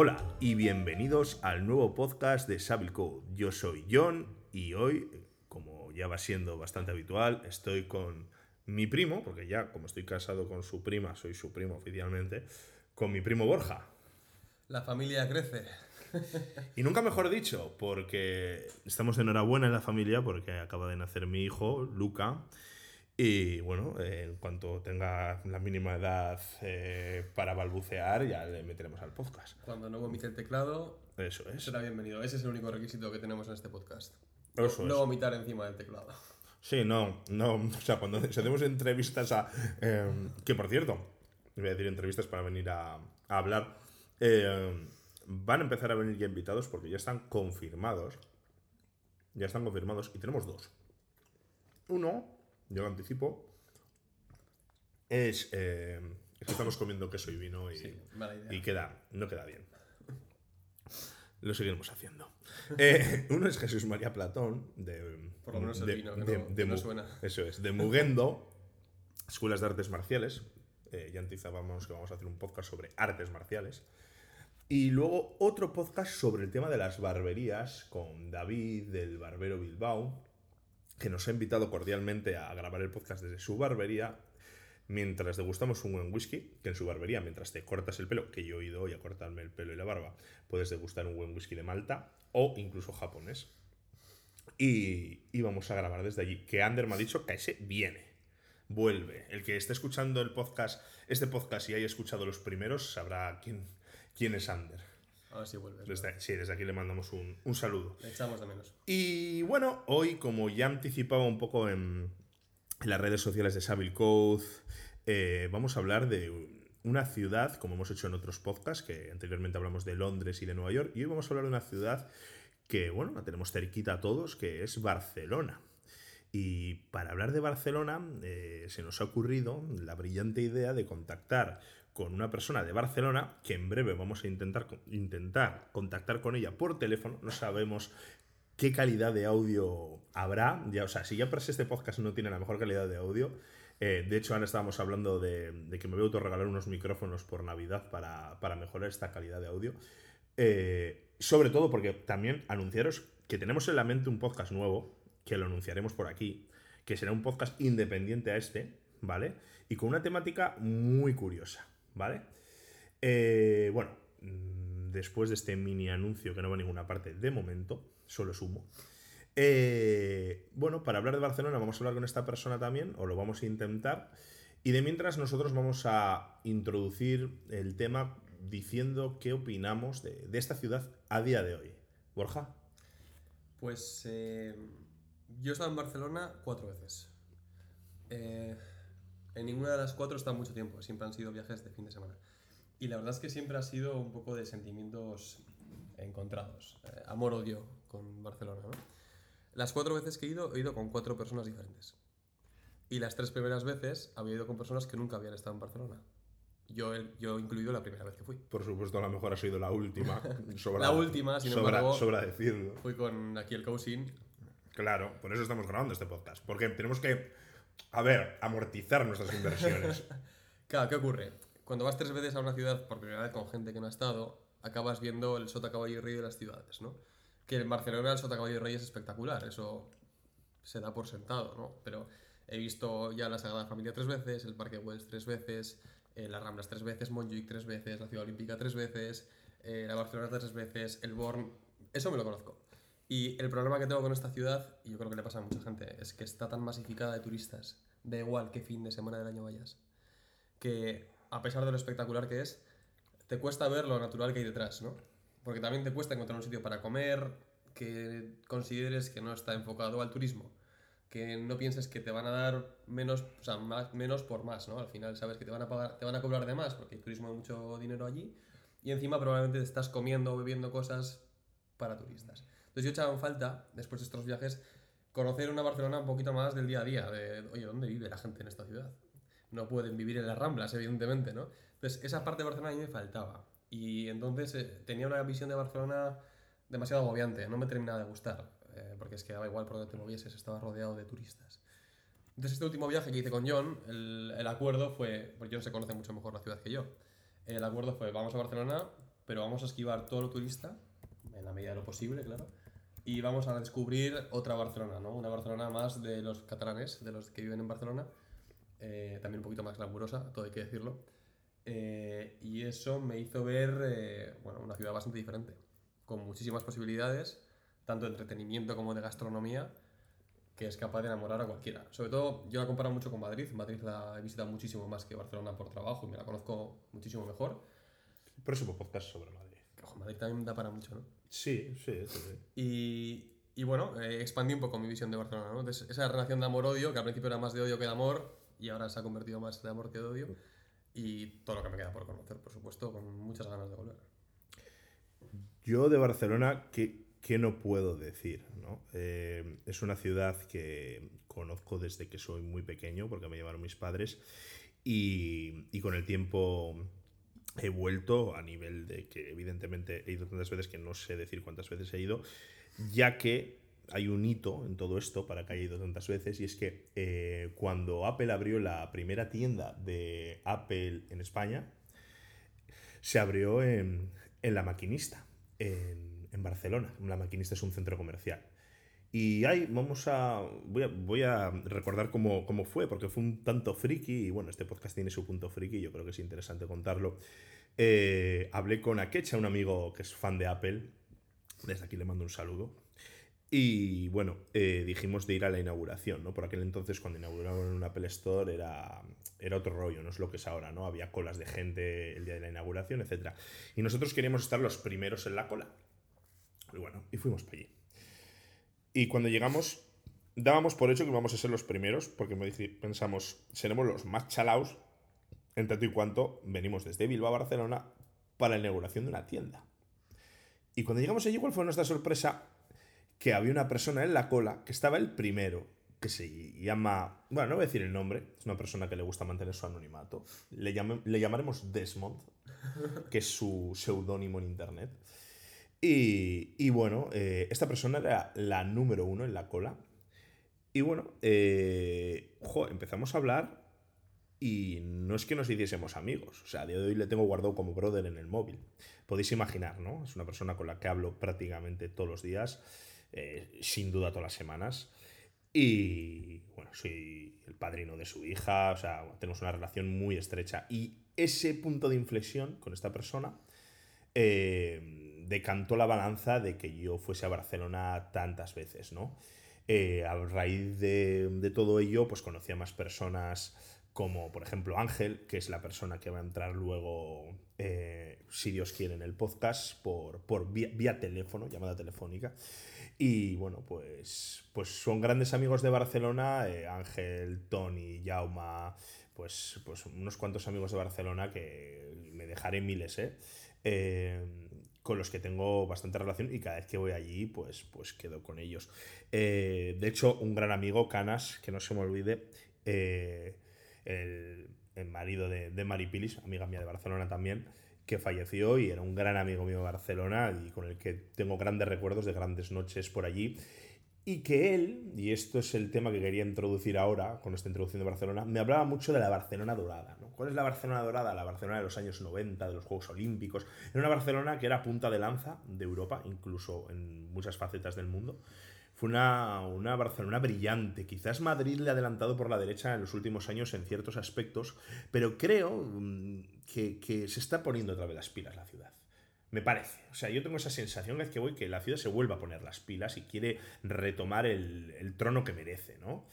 Hola y bienvenidos al nuevo podcast de Savile Code. Yo soy John y hoy, como ya va siendo bastante habitual, estoy con mi primo, porque ya como estoy casado con su prima, soy su primo oficialmente, con mi primo Borja. La familia crece. Y nunca mejor dicho, porque estamos de enhorabuena en la familia porque acaba de nacer mi hijo, Luca. Y bueno, eh, en cuanto tenga la mínima edad eh, para balbucear, ya le meteremos al podcast. Cuando no vomite el teclado, Eso es. será bienvenido. Ese es el único requisito que tenemos en este podcast. Eso no es. vomitar encima del teclado. Sí, no, no. O sea, cuando hacemos entrevistas a. eh, que por cierto, voy a decir entrevistas para venir a, a hablar. eh, van a empezar a venir ya invitados porque ya están confirmados. Ya están confirmados y tenemos dos. Uno, yo lo anticipo, es. eh, es que estamos comiendo queso y vino y, Sí, queda, no queda bien. Lo seguiremos haciendo. Eh, uno es Jesús María Platón, de. Por lo menos el de- vino, que de- no- de que no Mu- suena. Eso es, de Mugendo, Escuelas de Artes Marciales. Eh, ya anticizábamos que vamos a hacer un podcast sobre artes marciales. Y luego otro podcast sobre el tema de las barberías con David del Barbero Bilbao, que nos ha invitado cordialmente a grabar el podcast desde su barbería mientras degustamos un buen whisky, que en su barbería, mientras te cortas el pelo, que yo he ido hoy a cortarme el pelo y la barba, puedes degustar un buen whisky de Malta o incluso japonés. Y, y vamos a grabar desde allí. Que Ander me ha dicho que ese viene. Vuelve. El que esté escuchando el podcast, este podcast y haya escuchado los primeros, sabrá quién, quién es Ander. A ver si vuelves. Desde, sí, desde aquí le mandamos un, un saludo. Le echamos de menos. Y bueno, hoy, como ya anticipaba un poco en, en las redes sociales de Savile Code, eh, vamos a hablar de una ciudad, como hemos hecho en otros podcasts, que anteriormente hablamos de Londres y de Nueva York, y hoy vamos a hablar de una ciudad que, bueno, la tenemos cerquita a todos, que es Barcelona. Y para hablar de Barcelona, eh, se nos ha ocurrido la brillante idea de contactar con una persona de Barcelona, que en breve vamos a intentar, intentar contactar con ella por teléfono. No sabemos qué calidad de audio habrá. Ya, o sea, si ya si este podcast no tiene la mejor calidad de audio. eh, de hecho, ahora estábamos hablando de, de que me voy a autorregalar unos micrófonos por Navidad para, para mejorar esta calidad de audio. Eh, sobre todo porque también anunciaros que tenemos en la mente un podcast nuevo, que lo anunciaremos por aquí, que será un podcast independiente a este, ¿vale? Y con una temática muy curiosa, ¿vale? Eh, bueno, mm, después de este mini anuncio que no va a ninguna parte de momento, solo es humo. Eh, bueno, para hablar de Barcelona vamos a hablar con esta persona también, o lo vamos a intentar. Y de mientras nosotros vamos a introducir el tema diciendo qué opinamos de, de esta ciudad a día de hoy. Borja. Pues eh, yo he estado en Barcelona cuatro veces. Eh, en ninguna de las cuatro estado mucho tiempo, siempre han sido viajes de fin de semana. Y la verdad es que siempre ha sido un poco de sentimientos encontrados. Eh, Amor-odio con Barcelona, ¿no? Las cuatro veces que he ido, he ido con cuatro personas diferentes. Y las tres primeras veces había ido con personas que nunca habían estado en Barcelona. Yo, yo incluido la primera vez que fui. Por supuesto, a lo mejor ha sido la última. Sobra- La última, sin sobra- embargo- Sobra decirlo. Fui con aquí el cousin Claro, por eso estamos grabando este podcast. Porque tenemos que, a ver, amortizar nuestras inversiones. Claro, ¿qué ocurre? Cuando vas tres veces a una ciudad por primera vez con gente que no ha estado, acabas viendo el Sota Caballo y Rey de las ciudades, ¿no? Que en Barcelona el Sota Caballo y Rey es espectacular, eso se da por sentado, ¿no? Pero he visto ya la Sagrada Familia tres veces, el Parque Güell tres veces, eh, las Ramblas tres veces, Montjuic tres veces, la Ciudad Olímpica tres veces, eh, la Barcelona tres veces, el Born... Eso me lo conozco. Y el problema que tengo con esta ciudad, y yo creo que le pasa a mucha gente, es que está tan masificada de turistas, da igual qué fin de semana del año vayas que a pesar de lo espectacular que es, te cuesta ver lo natural que hay detrás, ¿no? Porque también te cuesta encontrar un sitio para comer que consideres que no está enfocado al turismo, que no pienses que te van a dar menos, o sea, más, menos por más, ¿no? Al final sabes que te van a pagar, te van a cobrar de más porque hay turismo de mucho dinero allí y encima probablemente te estás comiendo o bebiendo cosas para turistas. Entonces yo echaba en falta, después de estos viajes, conocer una Barcelona un poquito más del día a día, de, oye, ¿dónde vive la gente en esta ciudad? no pueden vivir en las Ramblas, evidentemente, ¿no? Entonces, esa parte de Barcelona a mí me faltaba. Y entonces eh, tenía una visión de Barcelona demasiado agobiante, no me terminaba de gustar, eh, porque es que daba igual por donde te movieses, estaba rodeado de turistas. Entonces, este último viaje que hice con John, el, el acuerdo fue, porque John se conoce mucho mejor la ciudad que yo, el acuerdo fue, vamos a Barcelona, pero vamos a esquivar todo lo turista, en la medida de lo posible, claro, y vamos a descubrir otra Barcelona, ¿no? Una Barcelona más de los catalanes, de los que viven en Barcelona, eh, también un poquito más glamurosa, todo hay que decirlo. Eh, y eso me hizo ver eh, bueno, una ciudad bastante diferente, con muchísimas posibilidades, tanto de entretenimiento como de gastronomía, que es capaz de enamorar a cualquiera. Sobre todo, yo la comparo mucho con Madrid. Madrid la he visitado muchísimo más que Barcelona por trabajo y me la conozco muchísimo mejor. Próximo podcast sobre Madrid. Ojo, Madrid también da para mucho, ¿no? Sí, sí, sí. sí. Y, y bueno, eh, expandí un poco mi visión de Barcelona, ¿no? Entonces, esa relación de amor-odio, que al principio era más de odio que de amor, y ahora se ha convertido más de amor que de odio. Y todo lo que me queda por conocer, por supuesto, con muchas ganas de volver. Yo de Barcelona, ¿qué, qué no puedo decir? ¿no? Eh, es una ciudad que conozco desde que soy muy pequeño, porque me llevaron mis padres, y, y con el tiempo he vuelto a nivel de que evidentemente he ido tantas veces que no sé decir cuántas veces he ido, ya que hay un hito en todo esto para que haya ido tantas veces y es que eh, cuando Apple abrió la primera tienda de Apple en España, se abrió en, en La Maquinista, en, en Barcelona. La Maquinista es un centro comercial. Y ahí vamos a. Voy a, voy a recordar cómo, cómo, fue, porque fue un tanto friki. Y bueno, este podcast tiene su punto friki, yo creo que es interesante contarlo. Eh, hablé con Akecha, un amigo que es fan de Apple. Desde aquí le mando un saludo. Y bueno, eh, dijimos de ir a la inauguración, ¿no? Por aquel entonces, cuando inauguraron un Apple Store, era, era otro rollo, no es lo que es ahora, ¿no? Había colas de gente el día de la inauguración, etc. Y nosotros queríamos estar los primeros en la cola. Y bueno, y fuimos para allí. Y cuando llegamos, dábamos por hecho que íbamos a ser los primeros, porque me dije, pensamos, seremos los más chalaos, en tanto y cuanto venimos desde Bilbao a Barcelona para la inauguración de una tienda. Y cuando llegamos allí, ¿cuál fue nuestra sorpresa? Que había una persona en la cola que estaba el primero, que se llama. Bueno, no voy a decir el nombre, es una persona que le gusta mantener su anonimato. Le, le llamaremos Desmond, que es su seudónimo en internet. Y, y bueno, eh, esta persona era la número uno en la cola. Y bueno, eh, empezamos a hablar y no es que nos hiciésemos amigos. O sea, a día de hoy le tengo guardado como brother en el móvil. Podéis imaginar, ¿no? Es una persona con la que hablo prácticamente todos los días, eh, sin duda todas las semanas. Y bueno, soy el padrino de su hija, o sea, tenemos una relación muy estrecha. Y ese punto de inflexión con esta persona eh, decantó la balanza de que yo fuese a Barcelona tantas veces, ¿no? Eh, a raíz de, todo ello, pues conocí a más personas como, por ejemplo, Ángel, que es la persona que va a entrar luego, eh, si Dios quiere, en el podcast por, por vía, teléfono, llamada telefónica. Y bueno, pues, pues son grandes amigos de Barcelona, eh, Ángel, Tony, Jauma, pues, pues unos cuantos amigos de Barcelona que me dejaré miles, eh con los que tengo bastante relación y cada vez que voy allí, pues, pues quedo con ellos. Eh, de hecho, un gran amigo, Canas, que no se me olvide, eh, el, el, marido de, de Maripilis, amiga mía de Barcelona también, que falleció y era un gran amigo mío de Barcelona y con el que tengo grandes recuerdos de grandes noches por allí. Y que él, y esto es el tema que quería introducir ahora con esta introducción de Barcelona, me hablaba mucho de la Barcelona dorada. ¿no? ¿Cuál es la Barcelona dorada? La Barcelona de los años 90, de los Juegos Olímpicos. Era una Barcelona que era punta de lanza de Europa, incluso en muchas facetas del mundo. Fue una, una, Barcelona brillante. Quizás Madrid le ha adelantado por la derecha en los últimos años en ciertos aspectos, pero creo que, que se está poniendo otra vez las pilas la ciudad. Me parece. O sea, yo tengo esa sensación cada vez que voy que la ciudad se vuelve a poner las pilas y quiere retomar el, el trono que merece, ¿no?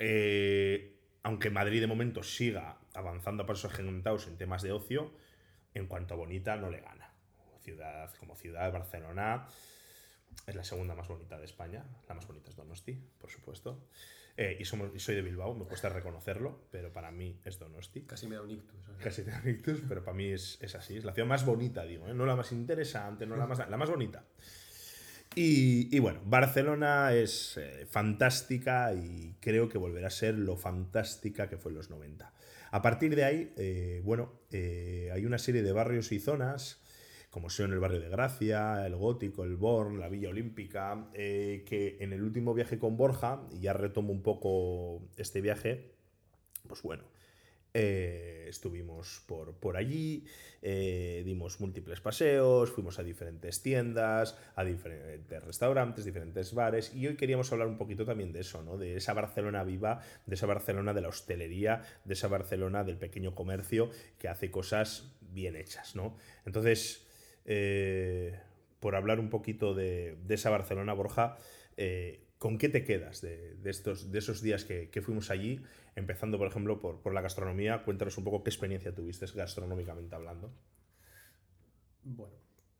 Eh, aunque Madrid de momento siga avanzando a pasos agigantados en temas de ocio, en cuanto a bonita no le gana. Ciudad como ciudad, Barcelona es la segunda más bonita de España. La más bonita es Donosti, por supuesto. Eh, y, somos, y soy de Bilbao, me cuesta reconocerlo, pero para mí es Donosti. Casi me da un ictus. Casi te da un ictus, pero para mí es, es, así. Es la ciudad más bonita, digo, ¿eh? no la más interesante, no la más, la más bonita. Y, bueno, Barcelona es eh, fantástica y creo que volverá a ser lo fantástica que fue en los 90. A partir de ahí, eh, bueno, eh, hay una serie de barrios y zonas, como son el barrio de Gracia, el Gótico, el Born, la Villa Olímpica, que en el último viaje con Borja, y ya retomo un poco este viaje, pues bueno, Eh, estuvimos por, por allí, eh, dimos múltiples paseos, fuimos a diferentes tiendas, a diferentes restaurantes, diferentes bares, y hoy queríamos hablar un poquito también de eso, ¿no? De esa Barcelona viva, de esa Barcelona de la hostelería, de esa Barcelona del pequeño comercio que hace cosas bien hechas, ¿no? Entonces, eh, por hablar un poquito de, de esa Barcelona, Borja, ¿con qué te quedas de, de, estos, de esos días que, que fuimos allí? Empezando, por ejemplo, por, la gastronomía. Cuéntanos un poco qué experiencia tuviste gastronómicamente hablando. Bueno,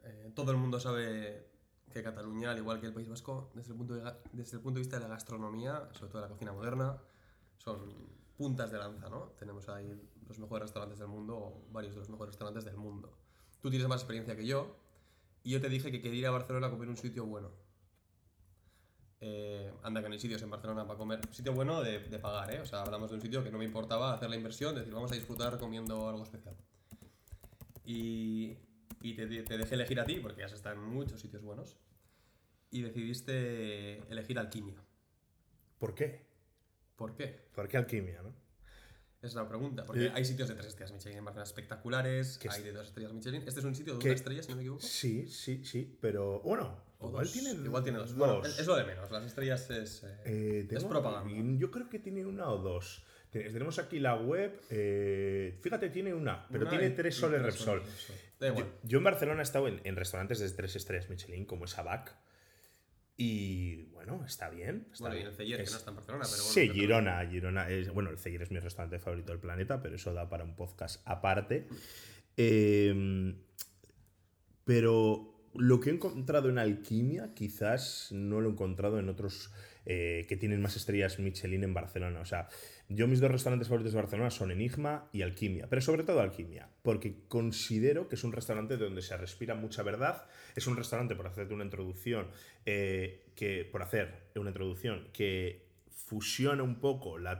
eh, todo el mundo sabe que Cataluña, al igual que el País Vasco, desde el, punto de, desde el punto de vista de la gastronomía, sobre todo de la cocina moderna, son puntas de lanza, ¿no? Tenemos ahí los mejores restaurantes del mundo, o varios de los mejores restaurantes del mundo. Tú tienes más experiencia que yo, y yo te dije que quería ir a Barcelona a comer un sitio bueno. Eh, anda que no hay sitios en Barcelona para comer. Sitio bueno de, de, pagar, ¿eh? O sea, hablamos de un sitio que no me importaba hacer la inversión, decir, vamos a disfrutar comiendo algo especial. Y, y te, te, dejé elegir a ti, porque has estado en muchos sitios buenos, y decidiste elegir Alquimia. ¿Por qué? ¿Por qué? ¿Por qué Alquimia, no? Es la pregunta, porque eh, hay sitios de tres estrellas Michelin en Barcelona espectaculares, hay de dos estrellas Michelin. ¿Este es un sitio de una estrella, si no me equivoco? Sí, sí, sí, pero bueno, igual dos. tiene, igual tiene dos. Bueno, es lo de menos, las estrellas es, eh, eh, es propaganda. Yo creo que tiene una o dos. Tenemos aquí la web, eh, fíjate, tiene una, pero Una tiene y- tres soles Repsol. igual. Yo, yo en Barcelona he estado en, en restaurantes de tres estrellas Michelin, como es Abac, y bueno, está bien. Está Bueno, y bien. el Celler, que no está en Barcelona, pero bueno. sí, Girona, Girona es, bueno, el Celler es mi restaurante favorito del planeta, pero eso da para un podcast aparte. Eh, pero lo que he encontrado en Alquimia quizás no lo he encontrado en otros eh, que tienen más estrellas Michelin en Barcelona. O sea, yo mis dos restaurantes favoritos de Barcelona son Enigma y Alquimia, pero sobre todo Alquimia, porque considero que es un restaurante donde se respira mucha verdad. Es un restaurante, por hacerte una introducción, eh, que, por hacer una introducción, que fusiona un poco la,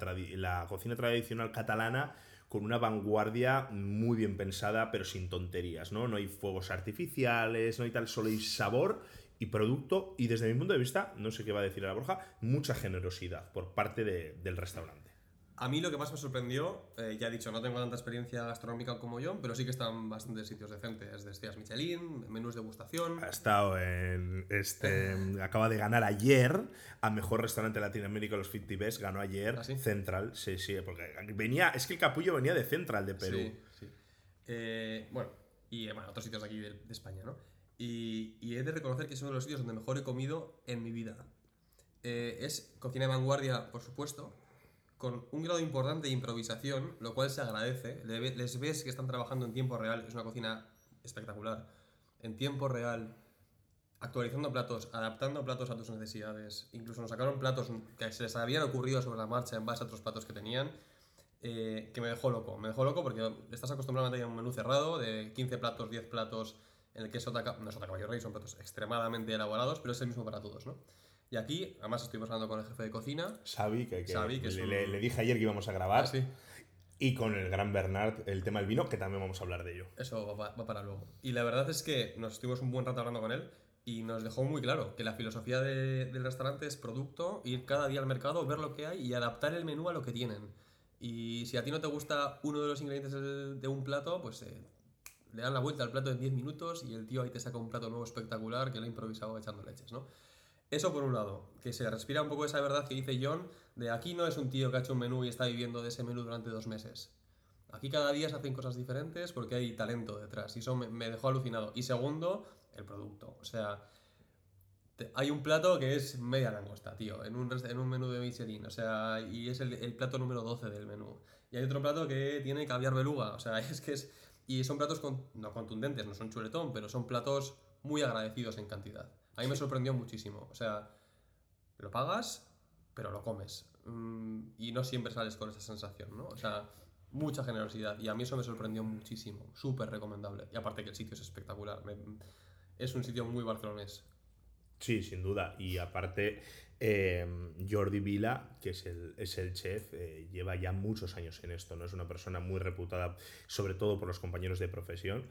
cocina tradicional catalana con una vanguardia muy bien pensada, pero sin tonterías, ¿no? No hay fuegos artificiales, no hay tal, solo hay sabor y producto, y desde mi punto de vista, no sé qué va a decir la Borja, mucha generosidad por parte de- del restaurante. A mí lo que más me sorprendió, eh, ya he dicho, no tengo tanta experiencia gastronómica como yo, pero sí que están bastantes sitios decentes, de estrellas Michelin, menús de degustación. Ha estado en. Este, acaba de ganar ayer a mejor restaurante Latinoamérica, los 50 Best. Ganó ayer ¿Ah, sí? Central. Sí, sí, porque venía. Es que el capullo venía de Central de Perú. Sí, sí. Eh, bueno, y eh, bueno, otros sitios de aquí de, de España, ¿no? Y, y he de reconocer que es uno de los sitios donde mejor he comido en mi vida. Eh, es cocina de vanguardia, por supuesto, con un grado importante de improvisación, lo cual se agradece. Les ves que están trabajando en tiempo real, es una cocina espectacular. En tiempo real, actualizando platos, adaptando platos a tus necesidades. Incluso nos sacaron platos que se les habían ocurrido sobre la marcha en base a otros platos que tenían. eh, que me dejó loco. Me dejó loco porque estás acostumbrado a tener un menú cerrado de 15 platos, 10 platos, en el que es sota, ca- no es sota caballo rey, son platos extremadamente elaborados, pero es el mismo para todos, ¿no? Y aquí, además, estuvimos hablando con el jefe de cocina. Xavi, que, que Xavi, que le, un- le- le dije ayer que íbamos a grabar. Ah, sí. Y con el gran Bernard, el tema del vino, que también vamos a hablar de ello. Eso va, pa- va para luego. Y la verdad es que nos estuvimos un buen rato hablando con él y nos dejó muy claro que la filosofía de- del restaurante es producto, ir cada día al mercado, ver lo que hay y adaptar el menú a lo que tienen. Y si a ti no te gusta uno de los ingredientes de un plato, pues eh, le dan la vuelta al plato en 10 minutos y el tío ahí te saca un plato nuevo espectacular que lo ha improvisado echando leches, ¿no? Eso por un lado, que se respira un poco esa verdad que dice John, de aquí no es un tío que ha hecho un menú y está viviendo de ese menú durante dos meses. Aquí cada día se hacen cosas diferentes porque hay talento detrás y eso me, dejó alucinado. Y segundo, el producto. O sea, hay un plato que es media langosta, tío, en un, en un menú de Michelin. O sea, y es el, el plato número 12 del menú. Y hay otro plato que tiene caviar beluga. O sea, es que es... Y son platos con- no contundentes, no son chuletón, pero son platos muy agradecidos en cantidad. A mí me sorprendió muchísimo. O sea, lo pagas, pero lo comes. Mm, y no siempre sales con esa sensación, ¿no? O sea, mucha generosidad. Y a mí eso me sorprendió muchísimo. Súper recomendable. Y aparte que el sitio es espectacular. es un sitio muy barcelonés. Sí, sin duda. Y aparte, eh, Jordi Vila, que es el, es el chef, eh, lleva ya muchos años en esto, ¿no? Es una persona muy reputada, sobre todo por los compañeros de profesión,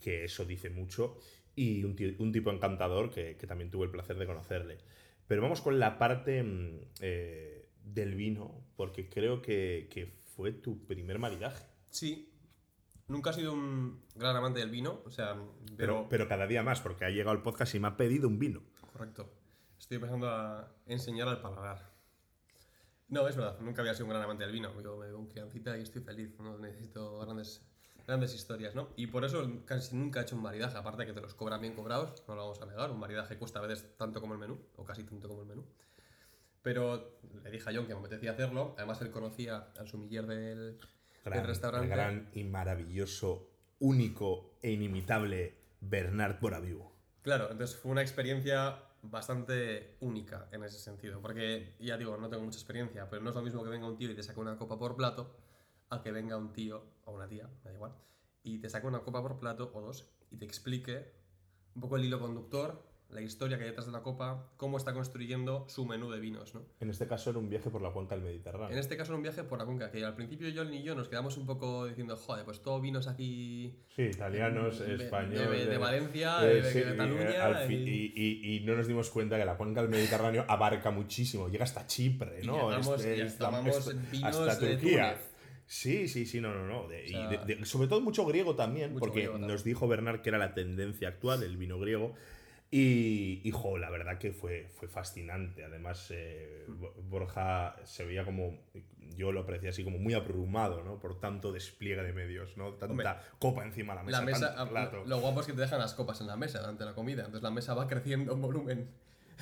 que eso dice mucho, y un, ti- un tipo encantador que, que también tuve el placer de conocerle. Pero vamos con la parte mm, eh, del vino, porque creo que, que fue tu primer maridaje. Sí. Nunca he sido un gran amante del vino, o sea, Pero, pero... pero cada día más, porque ha llegado el podcast y me ha pedido un vino. Correcto. Estoy empezando a enseñar al paladar. No, es verdad, nunca había sido un gran amante del vino. Yo me veo un criancita y estoy feliz, no necesito grandes, grandes historias, ¿no? Y por eso casi nunca he hecho un maridaje, aparte de que te los cobran bien cobrados, no lo vamos a negar, un maridaje cuesta a veces tanto como el menú, o casi tanto como el menú. Pero le dije a John que me apetecía hacerlo, además él conocía al sumiller del, Gran, del restaurante. El gran y maravilloso, único e inimitable Bernard Boraviu. Claro, entonces fue una experiencia bastante única en ese sentido, porque ya digo, no tengo mucha experiencia, pero no es lo mismo que venga un tío y te saque una copa por plato, a que venga un tío o una tía, me da igual, y te saque una copa por plato o dos y te explique un poco el hilo conductor, la historia que hay detrás de la copa, cómo está construyendo su menú de vinos, ¿no? En este caso era un viaje por la cuenca del Mediterráneo. En este caso era un viaje por la cuenca, que al principio John y yo nos quedamos un poco diciendo, joder, pues todo vinos aquí Sí, italianos, españoles. de, de Valencia, eh, de, de sí, Cataluña. eh, y- y, y- y no nos dimos cuenta que la cuenca del Mediterráneo abarca muchísimo. Llega hasta Chipre, Y ¿no? llegamos- Este- y tomamos vinos hasta de Turquía. Túnez. Sí, sí, sí, no, no, no. De- O y sea, de- de- sobre todo mucho griego también, mucho porque griego también. nos dijo Bernard que era la tendencia actual, el vino griego. Y, y, jo, la verdad que fue, fue fascinante. Además, eh, Bo- Borja se veía como, yo lo aprecié así, como muy abrumado, ¿no? Por tanto despliegue de medios, ¿no? Tanta Hombre, copa encima de la mesa. la mesa, tanto plato. lo guapo es que te dejan las copas en la mesa durante la comida, entonces la mesa va creciendo en volumen.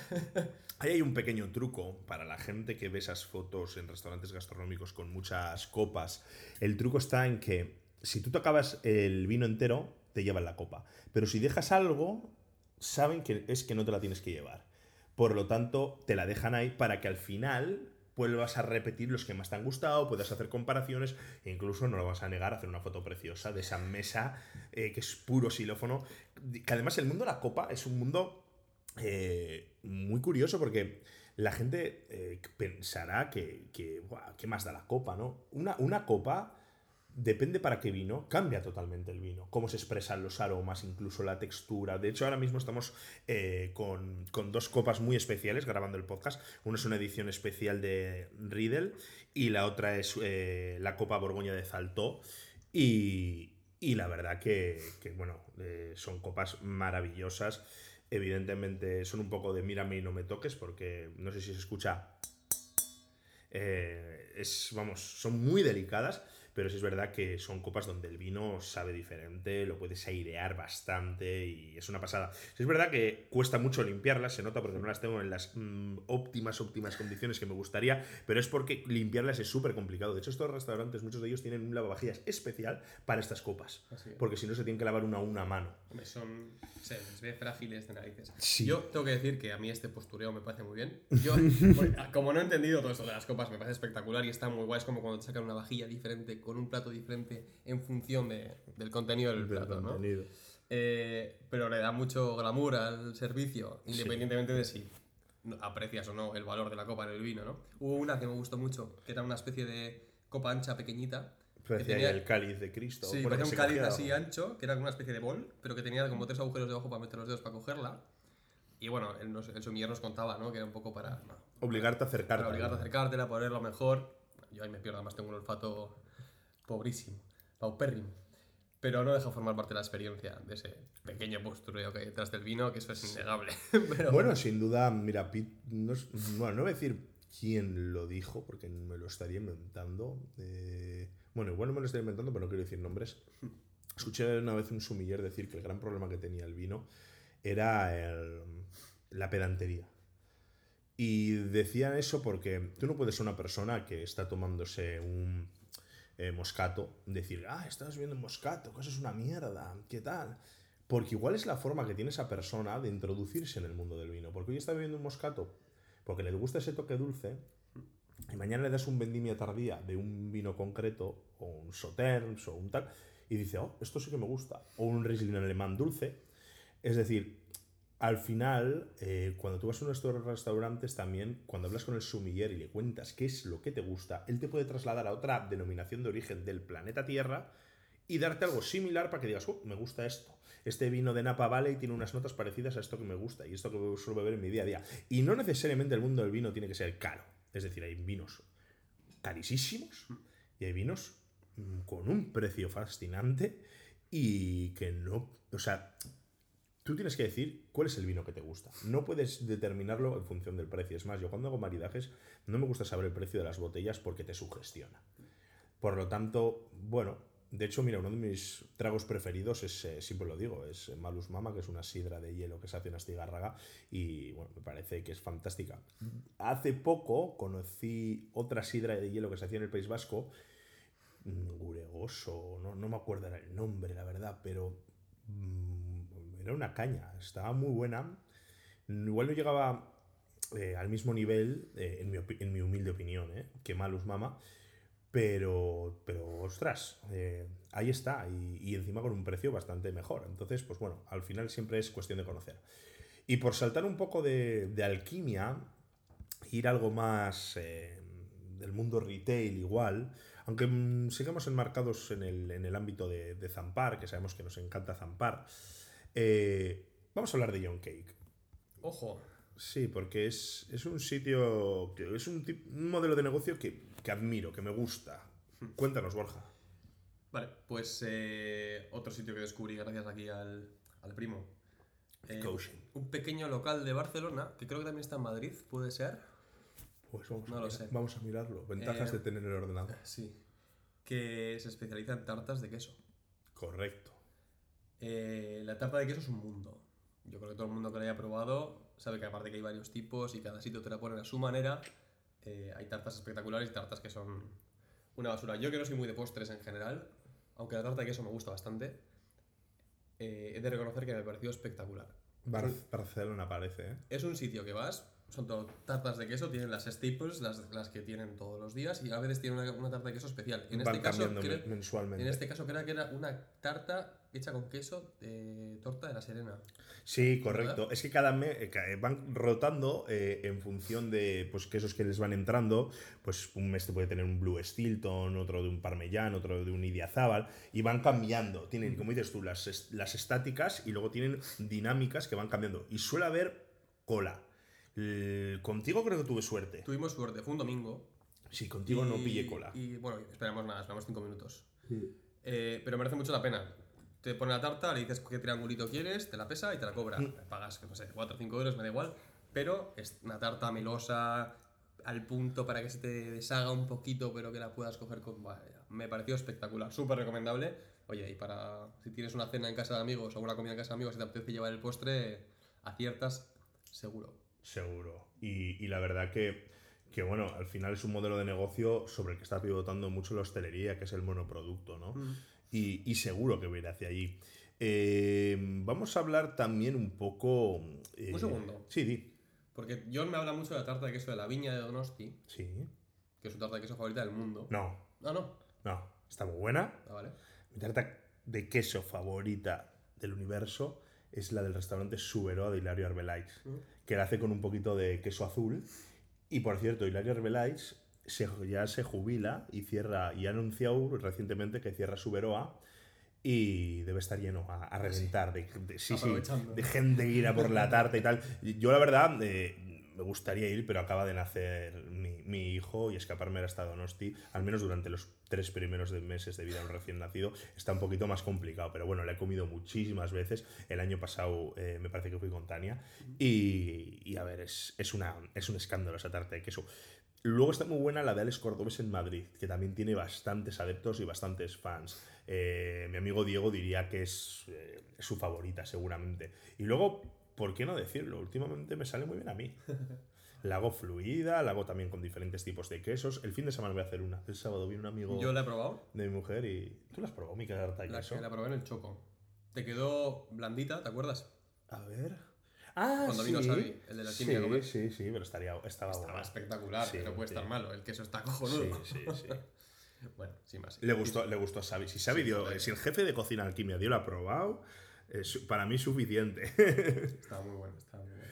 Ahí hay un pequeño truco para la gente que ve esas fotos en restaurantes gastronómicos con muchas copas. El truco está en que si tú te acabas el vino entero, te llevan la copa. Pero si dejas algo, saben que es que no te la tienes que llevar. Por lo tanto, te la dejan ahí para que al final vuelvas a repetir los que más te han gustado, puedas hacer comparaciones e incluso no lo vas a negar hacer una foto preciosa de esa mesa eh, que es puro xilófono. Que además el mundo de la copa es un mundo eh, muy curioso porque la gente eh, pensará que, que "Buah, ¿qué más da la copa, no? Una, una copa, depende para qué vino, cambia totalmente el vino. Cómo se expresan los aromas, incluso la textura. De hecho, ahora mismo estamos eh, con, con dos copas muy especiales grabando el podcast. Una es una edición especial de Riedel y la otra es la copa Borgoña de Zaltó. Y, y la verdad que, que, bueno, son copas maravillosas. Evidentemente son un poco de mírame y no me toques, porque no sé si se escucha. Eh, es, vamos, son muy delicadas, pero sí es verdad que son copas donde el vino sabe diferente, lo puedes airear bastante y es una pasada. Sí es verdad que cuesta mucho limpiarlas, se nota porque no las tengo en las mm, óptimas, óptimas condiciones que me gustaría, pero es porque limpiarlas es súper complicado. De hecho, estos restaurantes, muchos de ellos tienen un lavavajillas especial para estas copas, es. porque si no se tienen que lavar una a una mano. Hombre, Son, se les ve frágiles de narices. Sí. Yo tengo que decir que a mí este postureo me parece muy bien. Yo, como no he entendido todo esto de las copas, me parece espectacular y está muy guay. Es como cuando te sacan una vajilla diferente, con un plato diferente, en función de- del contenido del plato, ¿no? Contenido. Eh, pero le da mucho glamour al servicio, independientemente de si no- aprecias o no el valor de la copa en el vino, ¿no? Hubo una que me gustó mucho, que era una especie de copa ancha pequeñita. que tenía- el cáliz de Cristo. Sí, parecía un cáliz así ancho, que era como una especie de bol, pero que tenía como tres agujeros debajo para meter los dedos para cogerla. Y bueno, el, el nos contaba, ¿no? Que era un poco para, no, Obligarte a acercarte. para obligarte a acercártela, a ponerlo mejor. Yo ahí me pierdo, además tengo un olfato pobrísimo, paupérrimo. Pero no deja formar parte de la experiencia de ese pequeño postureo que hay detrás del vino, que eso es innegable. Pero Bueno, sin duda, mira, Pete, no, es- bueno, no voy a decir quién lo dijo, porque me lo estaría inventando. eh, bueno, igual no me lo estaría inventando, pero no quiero decir nombres. Escuché una vez un sumiller decir que el gran problema que tenía el vino era el- la pedantería. Y decían eso porque tú no puedes ser una persona que está tomándose un eh, moscato, decir, ah, estás viendo moscato, que eso es una mierda, ¿qué tal? Porque igual es la forma que tiene esa persona de introducirse en el mundo del vino. Porque hoy está bebiendo un moscato porque le gusta ese toque dulce y mañana le das un vendimia tardía de un vino concreto o un Sauternes o un tal y dice, oh, esto sí que me gusta. O un Riesling alemán dulce. Es decir, al final, eh, cuando tú vas a uno de estos restaurantes también, cuando hablas con el sumiller y le cuentas qué es lo que te gusta, él te puede trasladar a otra denominación de origen del planeta Tierra y darte algo similar para que digas, oh, me gusta esto. Este vino de Napa Valley tiene unas notas parecidas a esto que me gusta y esto que suelo beber en mi día a día. Y no necesariamente el mundo del vino tiene que ser caro. Es decir, hay vinos carísimos Y hay vinos mm, con un precio fascinante y que no. O sea, tú tienes que decir cuál es el vino que te gusta. No puedes determinarlo en función del precio. Es más, yo cuando hago maridajes no me gusta saber el precio de las botellas porque te sugestiona. Por lo tanto, bueno, de hecho, mira, uno de mis tragos preferidos es, eh, siempre lo digo, es Malus Mama, que es una sidra de hielo que se hace en Astigárraga y bueno, me parece que es fantástica. Hace poco conocí otra sidra de hielo que se hacía en el País Vasco, mm, Guregoso, no, no me acuerdo el nombre, la verdad, pero mm, era una caña, estaba muy buena. Igual no llegaba eh, al mismo nivel, eh, en, mi en, mi humilde opinión, que Malus Mama, pero, pero ostras, eh, ahí está, y, encima con un precio bastante mejor. Entonces, pues bueno, al final siempre es cuestión de conocer. Y por saltar un poco de, alquimia, ir algo más eh, del mundo retail igual, aunque mm, sigamos enmarcados en el, ámbito de, zampar, que sabemos que nos encanta zampar, eh, vamos a hablar de Young Cake. Ojo. Sí, porque es, un sitio, es un, un modelo de negocio que que admiro, que me gusta. Cuéntanos, Borja. Vale, pues eh, otro sitio que descubrí gracias aquí al, primo. Eh, un pequeño local de Barcelona, que creo que también está en Madrid, ¿puede ser? Pues vamos, a, lo sé. vamos a mirarlo. Ventajas de eh, tener el ordenador. Sí. Que se especializa en tartas de queso. Correcto. La tarta de queso es un mundo. Yo creo que todo el mundo que lo haya probado sabe que aparte que hay varios tipos y cada sitio te la ponen a su manera, eh, hay tartas espectaculares y tartas que son una basura. Yo que no soy muy de postres en general, aunque la tarta de queso me gusta bastante, eh, he de reconocer que me ha parecido espectacular. Barcelona parece, ¿eh? Es un sitio que vas, son todo tartas de queso, tienen las staples, las, las que tienen todos los días, y a veces tienen una, tarta de queso especial. En este caso, mensualmente. En este caso creo que era una tarta hecha con queso de torta de la Serena. Sí, correcto. Es que cada mes eh, van rotando eh, en función de pues, quesos que les van entrando. Pues un mes te puede tener un Blue Stilton, otro de un Parmellán, otro de un Idiazábal, y van cambiando. Tienen, como dices tú, las, las estáticas y luego tienen dinámicas que van cambiando. Y suele haber cola. Contigo creo que tuve suerte. Tuvimos suerte, fue un domingo. Sí, contigo no pillé cola. Y bueno, esperamos nada, esperamos cinco minutos. Eh, pero merece mucho la pena te pone la tarta, le dices qué triangulito quieres, te la pesa y te la cobra. Mm. Pagas, no sé, 4 o 5 euros, me da igual. Pero es una tarta melosa, al punto para que se te deshaga un poquito, pero que la puedas coger con. me pareció espectacular, súper recomendable. Oye, y para si tienes una cena en casa de amigos o una comida en casa de amigos y te apetece llevar el postre, aciertas seguro. Seguro. Y, y la verdad que, que, bueno, al final es un modelo de negocio sobre el que está pivotando mucho la hostelería, que es el monoproducto, ¿no? Mm y, seguro que voy a ir hacia allí. Eh, vamos a hablar también un poco... Eh, un segundo. Sí, di. Porque John me habla mucho de la tarta de queso de la viña de Donosti. Sí. Que es su tarta de queso favorita del mundo. No. Ah, no. No. Está muy buena. Ah, vale. Mi tarta de queso favorita del universo es la del restaurante Suberoa de Hilario Arbelais, que la hace con un poquito de queso azul. Y por cierto, Hilario Arbelais ya se jubila y cierra, y ha anunciado recientemente que cierra su Veroa y debe estar lleno a, reventar de, de, gente ir a por la tarta y tal. Yo la verdad eh, me gustaría ir, pero acaba de nacer mi, hijo y escaparme estado Donosti, al menos durante los tres primeros meses de vida de un recién nacido, está un poquito más complicado, pero bueno, le he comido muchísimas veces. El año pasado eh, me parece que fui con Tania y, y a ver, es, es, una, es un escándalo esa tarta de queso. Luego está muy buena la de Alex Cordobés en Madrid, que también tiene bastantes adeptos y bastantes fans. Eh, mi amigo Diego diría que es eh, su favorita, seguramente. Y luego, ¿por qué no decirlo? Últimamente me sale muy bien a mí. La hago fluida, la hago también con diferentes tipos de quesos. El fin de semana voy a hacer una. El sábado viene un amigo. Yo la he probado. De mi mujer y. ¿Tú la has probado, mi y la, La probé en el choco. Te quedó blandita, ¿te acuerdas? A ver. Ah, Cuando vino Xavi, el de la química. Sí, sí, sí, pero estaría, estaba, estaba espectacular, pero puede estar malo. El queso está cojonudo. Sí, sí, sí. bueno, sin más. Le gustó, le gustó a Xavi. Si Xavi dio, si el jefe de cocina alquimia dio lo aprobado, es, para mí suficiente. está muy bueno, está muy bueno.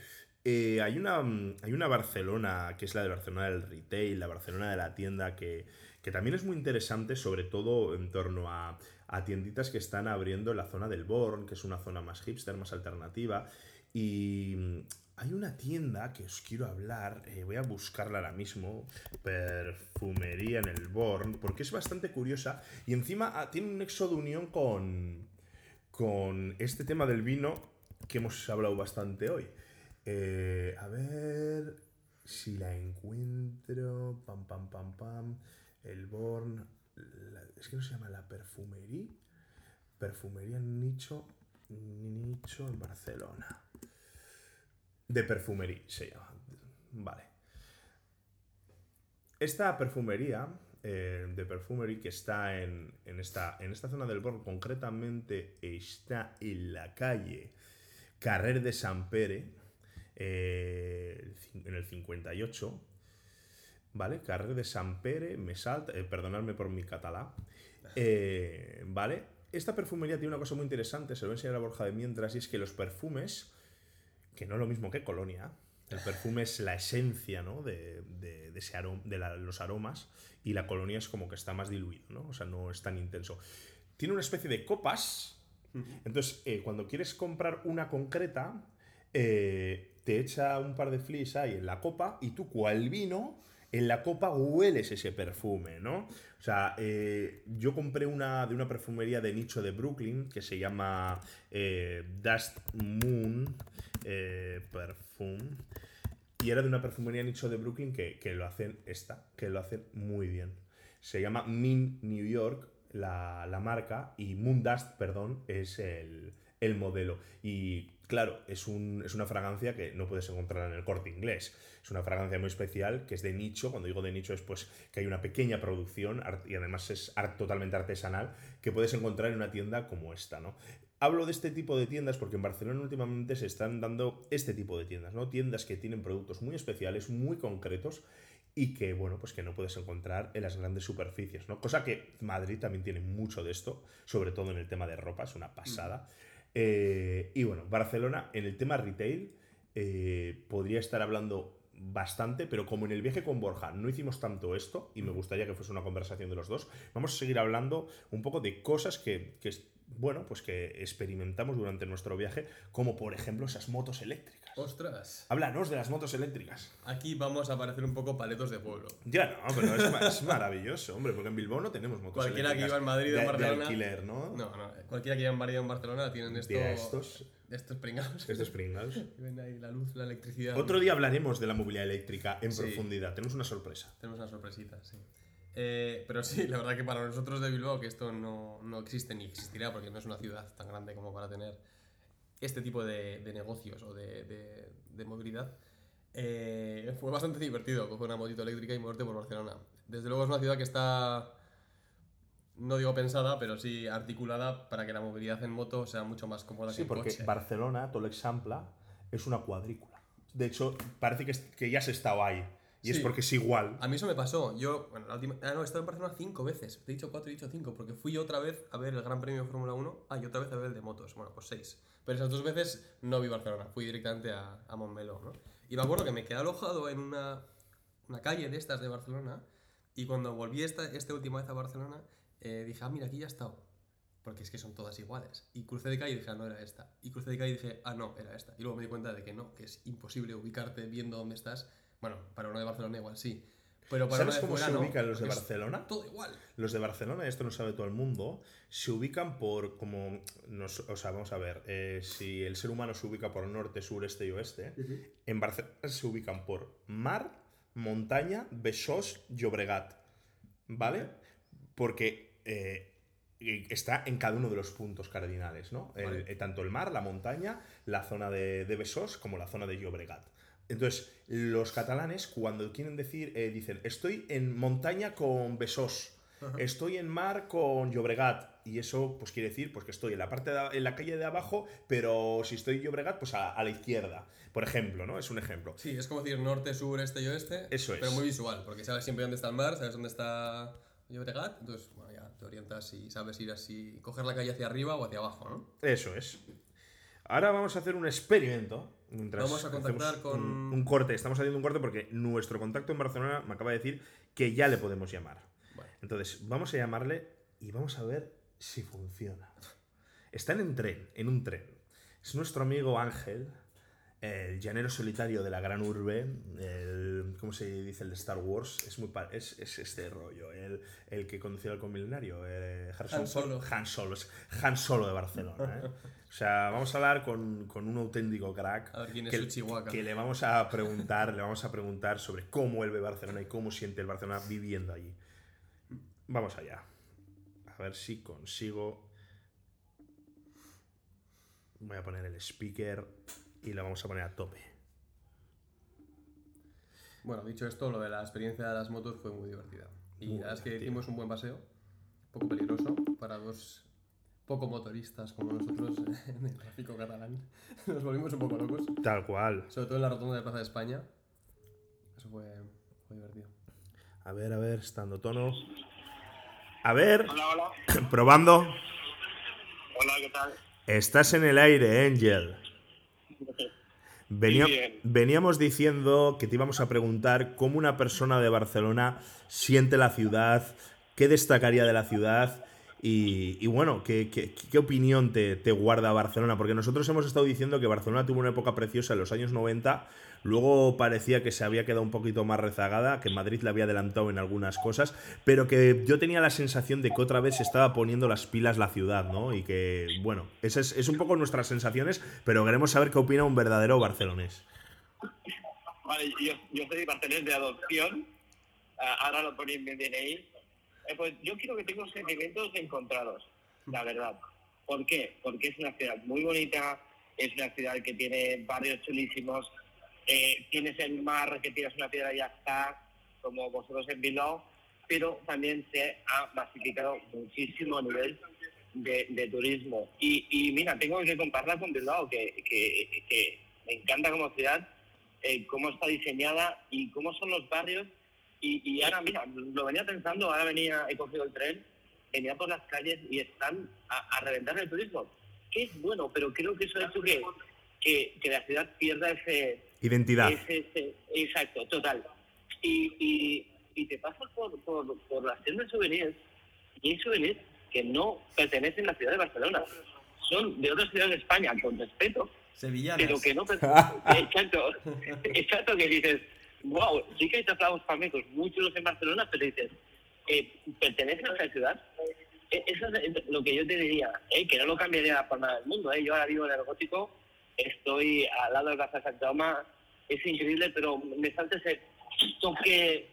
Eh, hay, una, hay una Barcelona, que es la de Barcelona del retail, la Barcelona de la tienda, que, que también es muy interesante, sobre todo en torno a, a tienditas que están abriendo en la zona del Born, que es una zona más hipster, más alternativa. Y hay una tienda que os quiero hablar, eh, voy a buscarla ahora mismo, Perfumería en el Born, porque es bastante curiosa y encima ah, tiene un nexo de unión con, con este tema del vino que hemos hablado bastante hoy. Eh, a ver si la encuentro. Pam, pam, pam, pam. El Born. la- es que no se llama la perfumería. Perfumería Nicho. Nicho en Barcelona. De perfumería se llama. Vale. Esta perfumería eh, de perfumería que está en, en esta, en esta zona del Born, concretamente está en la calle Carrer de Sant Pere, eh, en el 58. ¿Vale? Carrer de Sant Pere, me salta, eh, perdonadme por mi catalá. Eh, ¿Vale? Esta perfumería tiene una cosa muy interesante, se lo voy a enseñar a Borja de mientras, y es que los perfumes, que no es lo mismo que colonia, el perfume es la esencia ¿no? de, de- de ese arom- de la- los aromas y la colonia es como que está más diluido, ¿no? o sea, no es tan intenso. Tiene una especie de copas, entonces eh, cuando quieres comprar una concreta, eh, te echa un par de flis ahí en la copa y tú, cual vino, en la copa hueles ese perfume, ¿no? O sea, eh, yo compré una de una perfumería de nicho de Brooklyn que se llama eh, Dust Moon eh, Perfume. Y era de una perfumería de nicho de Brooklyn que, que lo hacen esta, que lo hacen muy bien. Se llama Min New York, la, la marca, y Moon Dust, perdón, es el, el modelo. Y claro, es, un- es una fragancia que no puedes encontrar en el corte inglés. Es una fragancia muy especial, que es de nicho. Cuando digo de nicho es pues que hay una pequeña producción y además es art- totalmente artesanal que puedes encontrar en una tienda como esta, ¿no? Hablo de este tipo de tiendas porque en Barcelona últimamente se están dando este tipo de tiendas, ¿no? Tiendas que tienen productos muy especiales, muy concretos y que, bueno, pues que no puedes encontrar en las grandes superficies, ¿no? Cosa que Madrid también tiene mucho de esto, sobre todo en el tema de ropa, es una pasada. Eh, y bueno, Barcelona en el tema retail eh, podría estar hablando bastante, pero como en el viaje con Borja no hicimos tanto esto, y me gustaría que fuese una conversación de los dos, vamos a seguir hablando un poco de cosas que, que, bueno, pues que experimentamos durante nuestro viaje, como por ejemplo esas motos eléctricas. Ostras. Háblanos de las motos eléctricas. Aquí vamos a parecer un poco paletos de pueblo. Ya no, pero es, es maravilloso, hombre, porque en Bilbao no tenemos motos Cualquiera que eléctricas iba en Madrid o en de- de Barcelona- alquiler, ¿no? No, no. Cualquiera que iba en Madrid o en Barcelona tienen esto. Estos, Estos pringados. estos pringados. Ven ahí la luz, la electricidad. Otro día hablaremos de la movilidad eléctrica en Sí. profundidad. Tenemos una sorpresa. Tenemos una sorpresita, sí. Eh, pero sí, la verdad que para nosotros de Bilbao, que esto no, no existe ni existirá porque no es una ciudad tan grande como para tener este tipo de, de negocios o de, de- de movilidad, eh, fue bastante divertido coger una motito eléctrica y moverte por Barcelona. Desde luego es una ciudad que está, no digo pensada, pero sí articulada para que la movilidad en moto sea mucho más cómoda Sí, que en porque. Barcelona, todo el Exampla, es una cuadrícula. De hecho, parece que, es- que ya has estado ahí. Y es Sí. porque es igual. A mí eso me pasó. Yo, bueno, la última. Ah, no, he estado en Barcelona cinco veces. Te he dicho cuatro, he dicho cinco, porque fui otra vez a ver el Gran Premio de Fórmula 1. Ah, y otra vez a ver el de motos. Bueno, pues seis. Pero esas dos veces no vi Barcelona, fui directamente a, a Montmeló. Y me acuerdo que me quedé alojado en una, calle de estas de Barcelona. Y cuando volví esta, esta última vez a Barcelona, eh, dije, ah, mira, aquí ya he. Porque es que son todas iguales. Y crucé de calle y dije, ah, no era esta. Y crucé de calle y dije, ah, no, era esta. Y luego me di cuenta de que no, que es imposible ubicarte viendo dónde estás. Bueno, para uno de Barcelona igual sí. Pero para ¿Sabes cómo fuera se no, ubican los de porque Barcelona? Todo igual. Los de Barcelona, y esto no sabe todo el mundo, se ubican por como. nos- o sea, vamos a ver. eh, si el ser humano se ubica por norte, sur, este y oeste, en Barcelona se ubican por mar, montaña, Besós, Llobregat. ¿Vale? Porque eh, y está en cada uno de los puntos cardinales, ¿no? Vale. eh, tanto el mar, la montaña, la zona de, de Besós como la zona de Llobregat. Entonces, los catalanes, cuando quieren decir, eh, dicen, estoy en montaña con Besós, estoy en mar con Llobregat. Y eso, pues quiere decir, pues que estoy en la parte de- en la calle de abajo, pero si estoy en Llobregat, pues a, a la izquierda. Por ejemplo, ¿no? Es un ejemplo. Sí, es como decir norte, sur, este y oeste. Eso es. Pero muy visual, porque sabes siempre dónde está el mar, sabes dónde está Llobregat. Entonces, bueno, ya te orientas y sabes ir así, coger la calle hacia arriba o hacia abajo, ¿no? Eso es. Ahora vamos a hacer un experimento. Mientras Vamos a contactar con- Un, un corte. Estamos haciendo un corte porque nuestro contacto en Barcelona me acaba de decir que ya le podemos llamar. Vale. Entonces, vamos a llamarle y vamos a ver si funciona. Están en tren, en un tren. Es nuestro amigo Ángel, el llanero solitario de la gran urbe, el, ¿cómo se dice? El de Star Wars, es, muy, es, es este rollo, el, el que condució al milenario, eh, Han Solo. Han Solo, Han Solo de Barcelona. ¿eh? O sea, vamos a hablar con, con un auténtico crack. A ver quién es que, chihuahua. que le vamos a preguntar, le vamos a preguntar sobre cómo él ve Barcelona y cómo siente el Barcelona viviendo allí. Vamos allá. A ver si consigo. Voy a poner el speaker y lo vamos a poner a tope. Bueno, dicho esto, lo de la experiencia de las motos fue muy divertida. Y Muy la verdad es que hicimos un buen paseo, un poco peligroso para dos poco motoristas como nosotros en el tráfico catalán. Nos volvimos un poco locos, Tal cual. sobre todo en la rotonda de Plaza de España. Eso fue, fue divertido. A ver, a ver, estando tono. A ver, Hola, hola. probando. Hola, ¿qué tal? Estás en el aire, Angel. Venía- veníamos diciendo que te íbamos a preguntar cómo una persona de Barcelona siente la ciudad, qué destacaría de la ciudad y, y bueno, qué, qué- qué opinión te, te guarda Barcelona. Porque nosotros hemos estado diciendo que Barcelona tuvo una época preciosa en los años 90, luego parecía que se había quedado un poquito más rezagada, que Madrid le había adelantado en algunas cosas, pero que yo tenía la sensación de que otra vez se estaba poniendo las pilas la ciudad, ¿no? Y que, bueno, esa es, es un poco nuestras sensaciones, pero queremos saber qué opina un verdadero barcelonés. Vale, yo, yo soy barcelonés de adopción. Ah, ahora lo pone en mi pues yo creo que tengo sentimientos encontrados, la verdad. ¿Por qué? Porque es una ciudad muy bonita, es una ciudad que tiene barrios chulísimos, eh, tienes el mar, que tienes una piedra y ya está, como vosotros en Bilbao, pero también se ha masificado muchísimo a nivel de, turismo. Y, mira, tengo que compararla con Bilbao, que, me encanta como ciudad, eh, cómo está diseñada y cómo son los barrios. Y, ahora, mira, lo venía pensando, ahora venía, he cogido el tren, venía por las calles y están a, reventar el turismo. Que es bueno, pero creo que eso ha hecho que la ciudad pierda ese, Identidad. exacto, total. Y, y, y te pasas por, por, por las tiendas de souvenirs y hay souvenirs que no pertenecen a la ciudad de Barcelona. Son de otras ciudades de España, con respeto, Sevillanas. pero que no pertenecen. exacto, exacto, que dices, wow, sí que hay tratados flamencos, muchos en Barcelona, pero dices, eh, ¿pertenecen a esa ciudad? Eh, Eso es lo que yo te diría, eh, que no lo cambiaría por nada del mundo. Eh. Yo ahora vivo en el gótico, estoy al lado de Plaza Santa Jaume, es increíble, pero me falta ese toque,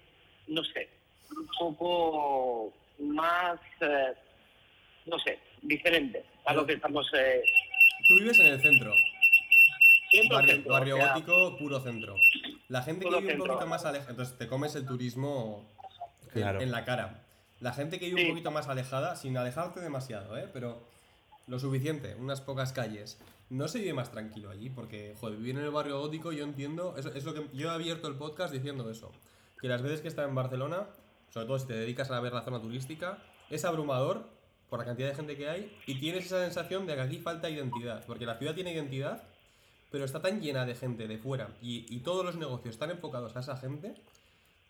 no sé, un poco más, eh, no sé, diferente a lo que estamos eh, Tú vives en el centro, siempre barrio, centro, barrio o sea, gótico, puro centro. La gente que vive un centro. poquito más alejada, entonces te comes el turismo en- Claro. en, la cara. La gente que vive Sí. un poquito más alejada, sin alejarte demasiado, ¿eh? pero lo suficiente, unas pocas calles. No se vive más tranquilo allí, porque, joder, vivir en el barrio gótico, yo entiendo, eso es lo que yo he abierto el podcast diciendo eso, que las veces que estás en Barcelona, sobre todo si te dedicas a ver la zona turística, es abrumador por la cantidad de gente que hay y tienes esa sensación de que aquí falta identidad, porque la ciudad tiene identidad, pero está tan llena de gente de fuera y, y todos los negocios están enfocados a esa gente,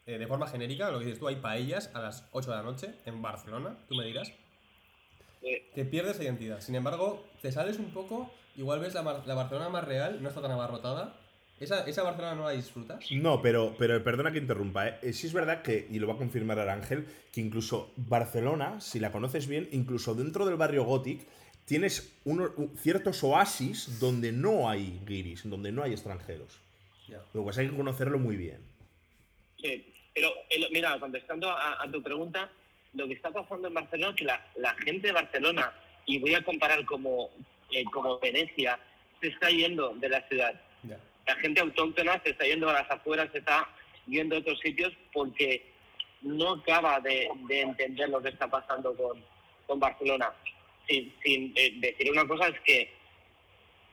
eh, de forma genérica, lo que dices tú, hay paellas a las 8 de la noche en Barcelona, tú me dirás, eh, que pierdes identidad. Sin embargo, te sales un poco, igual ves la, la Barcelona más real, no está tan abarrotada. Esa, esa Barcelona no la disfrutas. No, pero, pero perdona que interrumpa, ¿eh? Eh, Sí es verdad que, y lo va a confirmar ahora Ángel, que incluso Barcelona, si la conoces bien, incluso dentro del barrio Gothic, tienes uno- u- ciertos oasis donde no hay guiris, donde no hay extranjeros. Ya. Lo que hay que conocerlo muy bien. Sí, pero el- mira, contestando a, a tu pregunta, lo que está pasando en Barcelona es que la, la gente de Barcelona, y voy a comparar como, eh, como Venecia, se está yendo de la ciudad. La gente autóctona se está yendo a las afueras, se está yendo a otros sitios porque no acaba de, de entender lo que está pasando con, con Barcelona. Sin, sin eh, decir una cosa es que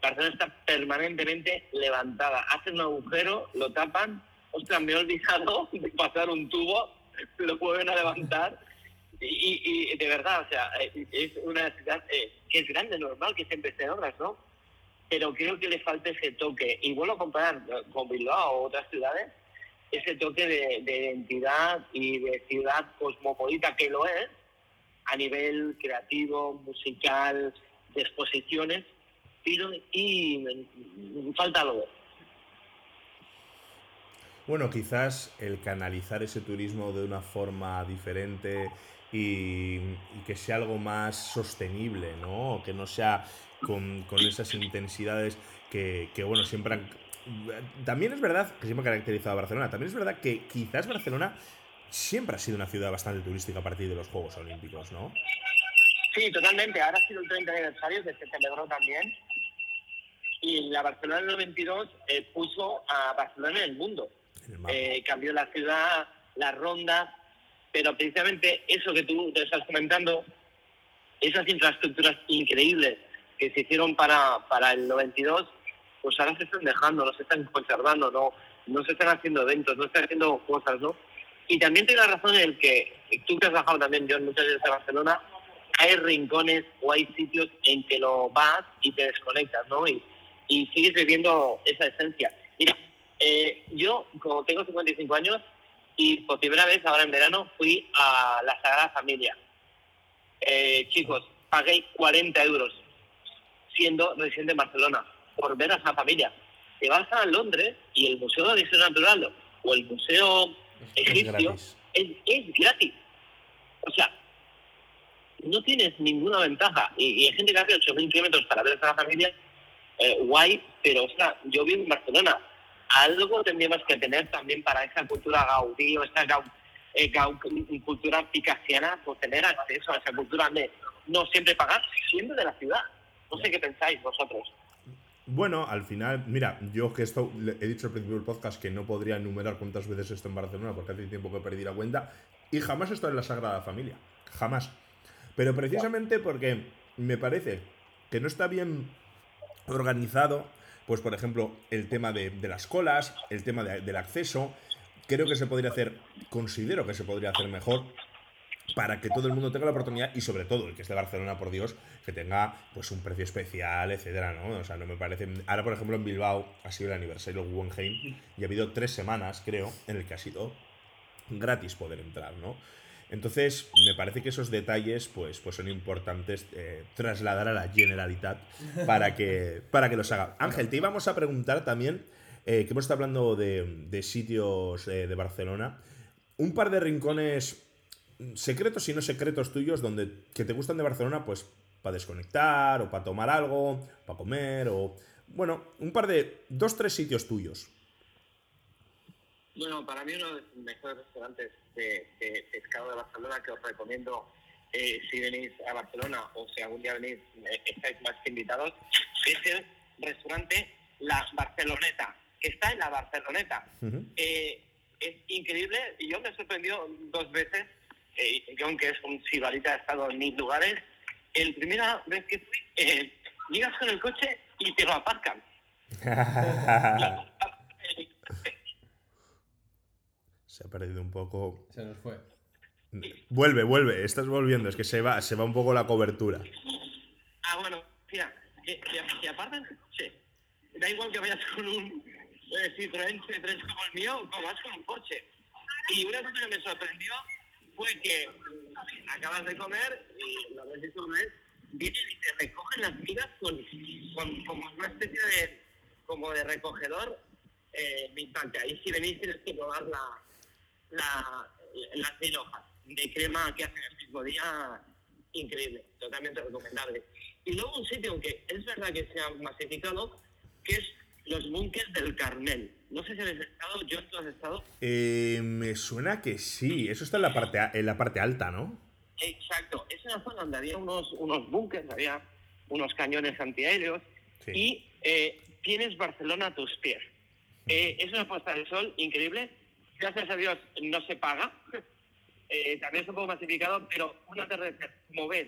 Barcelona está permanentemente levantada. Hacen un agujero, lo tapan, ostras, me he olvidado de pasar un tubo, lo vuelven a levantar. Y, y- de verdad, o sea, eh, es una ciudad eh, que es grande, normal que siempre esté en obras, ¿no? Pero creo que le falta ese toque. Y vuelvo a comparar con Bilbao o otras ciudades, ese toque de, de identidad y de ciudad cosmopolita que lo es, a nivel creativo, musical, de exposiciones, pero y mm, falta algo. Bueno, quizás el canalizar ese turismo de una forma diferente y, y que sea algo más sostenible, ¿no? Que no sea con, con esas intensidades que, que, bueno, siempre han... También es verdad que siempre ha caracterizado a Barcelona. También es verdad que quizás Barcelona siempre ha sido una ciudad bastante turística a partir de los Juegos Olímpicos, ¿no? Sí, totalmente. Ahora ha sido el 30 aniversario que se celebró también. Y la Barcelona del 92 eh, puso a Barcelona en el mundo. En el mapa. Eh, cambió la ciudad, las rondas, pero precisamente eso que tú te estás comentando, esas infraestructuras increíbles que se hicieron para, para el 92, pues ahora se están dejando, no se están conservando, no, no se están haciendo eventos, no se están haciendo cosas, ¿no? Y también tengo la razón en el que tú que has bajado también, John, muchas veces a Barcelona, hay rincones o hay sitios en que lo vas y te desconectas, ¿no? Y, y sigues viviendo esa esencia. Mira, eh, yo, como tengo 55 años, y por primera vez ahora en verano fui a la Sagrada Familia. Eh, chicos, pagué 40 euros siendo residente en Barcelona por ver a esa familia. Te vas a Londres y el Museo de Historia Natural o el Museo egipcio es, es gratis. O sea, no tienes ninguna ventaja. Y, y hay gente que hace 8.000 kilómetros para ver a esa familia, eh, guay, pero o sea, yo vivo en Barcelona. Algo tendríamos que tener también para esa cultura gaudí o esa eh, cultura picasiana, pues tener acceso a esa cultura de no siempre pagar, siendo de la ciudad. No sé qué pensáis vosotros. Bueno, al final, mira, yo que esto he dicho al principio del podcast que no podría enumerar cuántas veces esto en Barcelona porque hace tiempo que perdí la cuenta y jamás estoy en la Sagrada Familia, jamás. Pero precisamente porque me parece que no está bien organizado, pues por ejemplo, el tema de, de las colas, el tema de- del acceso, creo que se podría hacer, considero que se podría hacer mejor para que todo el mundo tenga la oportunidad y sobre todo el que es de Barcelona, por Dios, que tenga pues un precio especial, etcétera, ¿no? O sea, no me parece... Ahora, por ejemplo, en Bilbao ha sido el aniversario del Guggenheim y ha habido tres semanas, creo, en el que ha sido gratis poder entrar, ¿no? Entonces, me parece que esos detalles pues, pues son importantes eh, trasladar a la Generalitat para que, para que los haga. Ángel, te íbamos a preguntar también, eh, que hemos estado hablando de, de sitios eh, de Barcelona, un par de rincones secretos y no secretos tuyos donde que te gustan de Barcelona, pues para desconectar o para tomar algo, para comer o... Bueno, un par de... dos, tres sitios tuyos. Bueno, para mí uno de los mejores restaurantes de, de pescado de Barcelona que os recomiendo eh, si venís a Barcelona o si algún día venís, eh, estáis más que invitados, es el restaurante La Barceloneta, que está en La Barceloneta. Eh, es increíble y yo me sorprendió dos veces, yo aunque es un sibarita, he estado en mil lugares, el primera vez que fui, llegas con el coche y te lo aparcan. Se ha perdido un poco. Se nos fue. Vuelve, vuelve, estás volviendo, es que se va, se va un poco la cobertura. Ah, bueno, mira, que, que, que apartan el coche. Da igual que vayas con un eh, Citroën C3 como el mío o vas con un coche. Y una cosa que me sorprendió fue que acabas de comer y lo ves visto una vez, vienen y te recogen las migas con, con como una especie de como de recogedor eh, instante. Ahí si venís tienes que probar la, la, las mil hojas de crema que hacen el mismo día, increíble, totalmente recomendable. Y luego un sitio que es verdad que se ha masificado, que es los búnkers del Carmel. No sé si habéis estado, yo tú has estado. Eh, me suena que sí, eso está en la parte, en la parte alta, ¿no? Exacto, es una zona donde había unos, unos búnkers, había unos cañones antiaéreos Sí. y eh, tienes Barcelona a tus pies. Eh, es una puesta de sol increíble. Gracias a Dios no se paga. Eh, también es un poco masificado, pero un atardecer, como ves,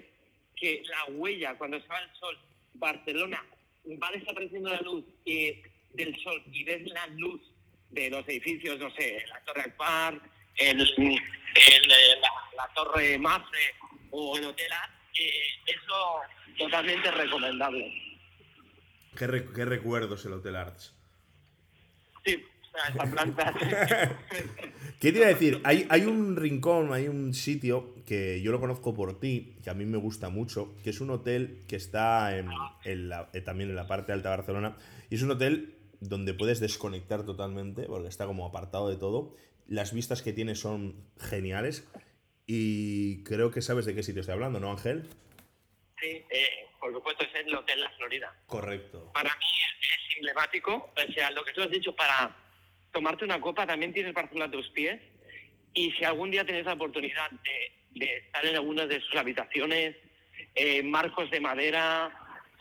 que la huella cuando se va el sol, Barcelona, va desapareciendo la luz eh, del sol y ves la luz de los edificios, no sé, la Torre Alpar, el, el, eh, la, la Torre Mafre o el Hotel Ar, eh, eso totalmente recomendable. ¿Qué, re- qué recuerdos el Hotel Arts? Sí, sea, esa planta. ¿Qué te iba a decir? Hay, hay un rincón, hay un sitio que yo lo conozco por ti, que a mí me gusta mucho, que es un hotel que está en, en la- eh, también en la parte alta de Barcelona, y es un hotel donde puedes desconectar totalmente, porque está como apartado de todo. Las vistas que tiene son geniales y creo que sabes de qué sitio estoy hablando, ¿no, Ángel? Sí, eh, por supuesto es el Hotel La Florida. Correcto. Para mí es emblemático, o sea, lo que tú has dicho para tomarte una copa también tienes Barcelona a tus pies y si algún día tienes la oportunidad de, estar en alguna de sus habitaciones, eh, marcos de madera,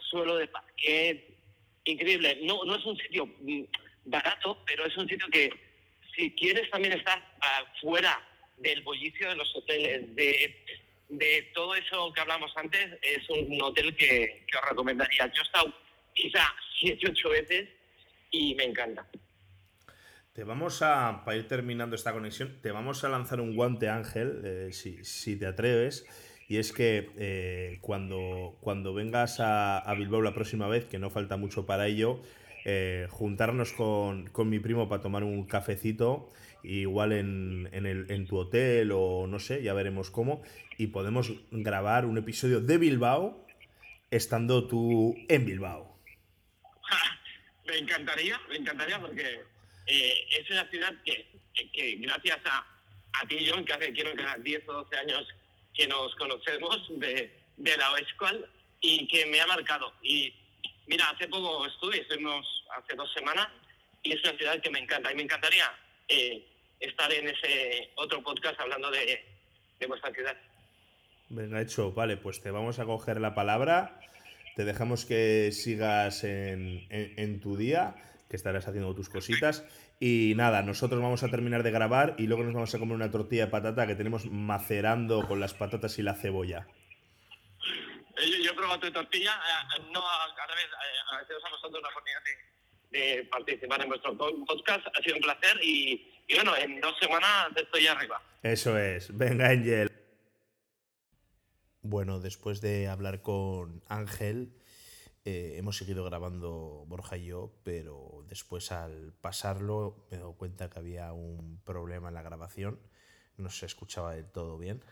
suelo de parquet, increíble. No, no es un sitio mm, barato, pero es un sitio que si quieres también estar fuera del bullicio de los hoteles, de, de todo eso que hablamos antes, es un hotel que, que os recomendaría. Yo he estado quizá siete, ocho veces y me encanta. Te vamos a, para ir terminando esta conexión, te vamos a lanzar un guante, Ángel, eh, si, si te atreves. Y es que eh, cuando, cuando vengas a, a Bilbao la próxima vez, que no falta mucho para ello, eh, juntarnos con, con mi primo para tomar un cafecito, igual en, en, el, en tu hotel o no sé, ya veremos cómo, y podemos grabar un episodio de Bilbao estando tú en Bilbao. me encantaría, me encantaría porque eh, es una ciudad que, que gracias a, a ti, John, que hace quiero que 10 o 12 años que nos conocemos de, de la OESCOL y que me ha marcado. Y mira, hace poco estuve, estuvimos hace dos semanas, y es una ciudad que me encanta. Y me encantaría eh, estar en ese otro podcast hablando de, vuestra ciudad. Venga, hecho, vale, pues te vamos a coger la palabra. Te dejamos que sigas en, en tu día, que estarás haciendo tus cositas. Y nada, nosotros vamos a terminar de grabar y luego nos vamos a comer una tortilla de patata que tenemos macerando con las patatas y la cebolla. Yo, yo he probado tu tortilla, eh, no cada vez eh, agradeceros a vosotros la oportunidad de, de, participar en vuestro podcast, ha sido un placer y, y bueno, en dos semanas estoy arriba. Eso es, venga Ángel. Bueno, después de hablar con Ángel, eh, hemos seguido grabando Borja y yo, pero después al pasarlo me he dado cuenta que había un problema en la grabación, no se escuchaba del todo bien,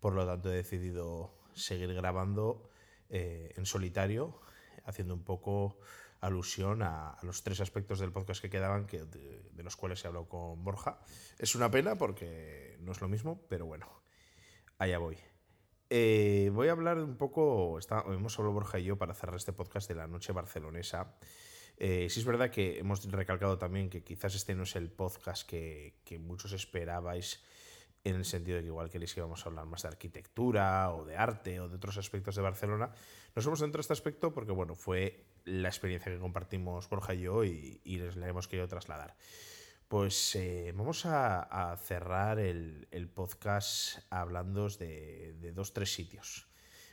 por lo tanto he decidido seguir grabando eh, en solitario, haciendo un poco alusión a, los tres aspectos del podcast que quedaban, que, de, de los cuales he hablado con Borja. Es una pena porque no es lo mismo, pero bueno, allá voy. Eh, voy a hablar un poco, está, hemos hablado Borja y yo para cerrar este podcast de la noche barcelonesa. Eh, sí es verdad que hemos recalcado también que quizás este no es el podcast que, muchos esperabais en el sentido de que igual queréis que íbamos a hablar más de arquitectura o de arte o de otros aspectos de Barcelona. Nos hemos centrado en este aspecto porque bueno, fue la experiencia que compartimos Borja y yo y, y les la hemos querido trasladar. Pues eh, vamos a, cerrar el, podcast hablando de, dos, tres sitios.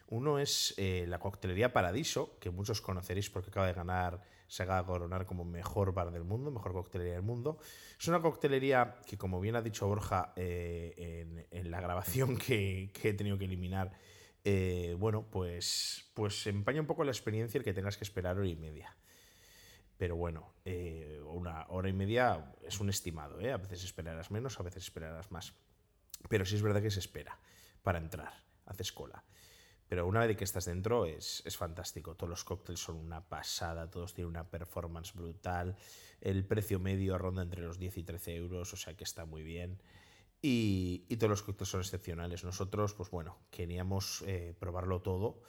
Uno es eh, la coctelería Paradiso, que muchos conoceréis porque acaba de ganar, se acaba de coronar como mejor bar del mundo, mejor coctelería del mundo. Es una coctelería que, como bien ha dicho Borja eh, en, la grabación que, he tenido que eliminar, bueno, pues, pues empaña un poco la experiencia el que tengas que esperar hora y media pero bueno, eh, una hora y media es un estimado, ¿eh? a veces esperarás menos, a veces esperarás más. Pero sí es verdad que se espera para entrar, haces cola. Pero una vez que estás dentro es, es fantástico. Todos los cócteles son una pasada, todos tienen una performance brutal. El precio medio ronda entre los 10 y 13 euros, o sea que está muy bien. Y, y todos los cócteles son excepcionales. Nosotros, pues bueno, queríamos eh, probarlo todo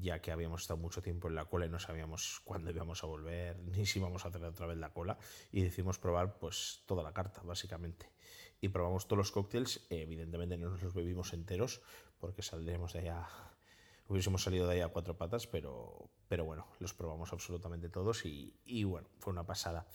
ya que habíamos estado mucho tiempo en la cola y no sabíamos cuándo íbamos a volver, ni si íbamos a hacer otra vez la cola, y decidimos probar pues toda la carta, básicamente. Y probamos todos los cócteles, evidentemente no nos los bebimos enteros, porque saldremos de allá, hubiésemos salido de ahí a cuatro patas, pero, pero bueno, los probamos absolutamente todos y, y bueno, fue una pasada.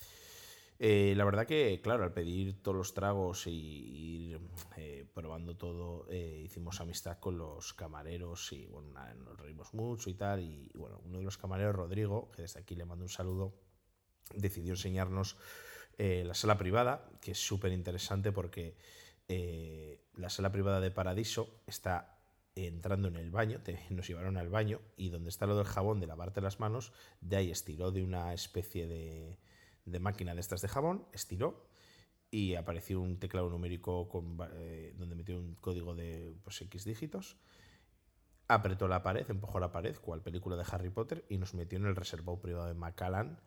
Eh, la verdad que, claro, al pedir todos los tragos y ir eh, probando todo, eh, hicimos amistad con los camareros y bueno, nos reímos mucho y tal. Y, bueno, uno de los camareros, Rodrigo, que desde aquí le mando un saludo, decidió enseñarnos eh, la sala privada, que es súper interesante porque la sala privada de Paradiso está entrando en el baño, nos llevaron al baño y donde está lo del jabón de lavarte las manos, de ahí estiró de una especie de de máquina de estas de jabón, estiró y apareció un teclado numérico eh, donde metió un código de pues, X dígitos. Apretó la pared, empujó la pared, cual película de Harry Potter, y nos metió en el reservado privado de Macallan,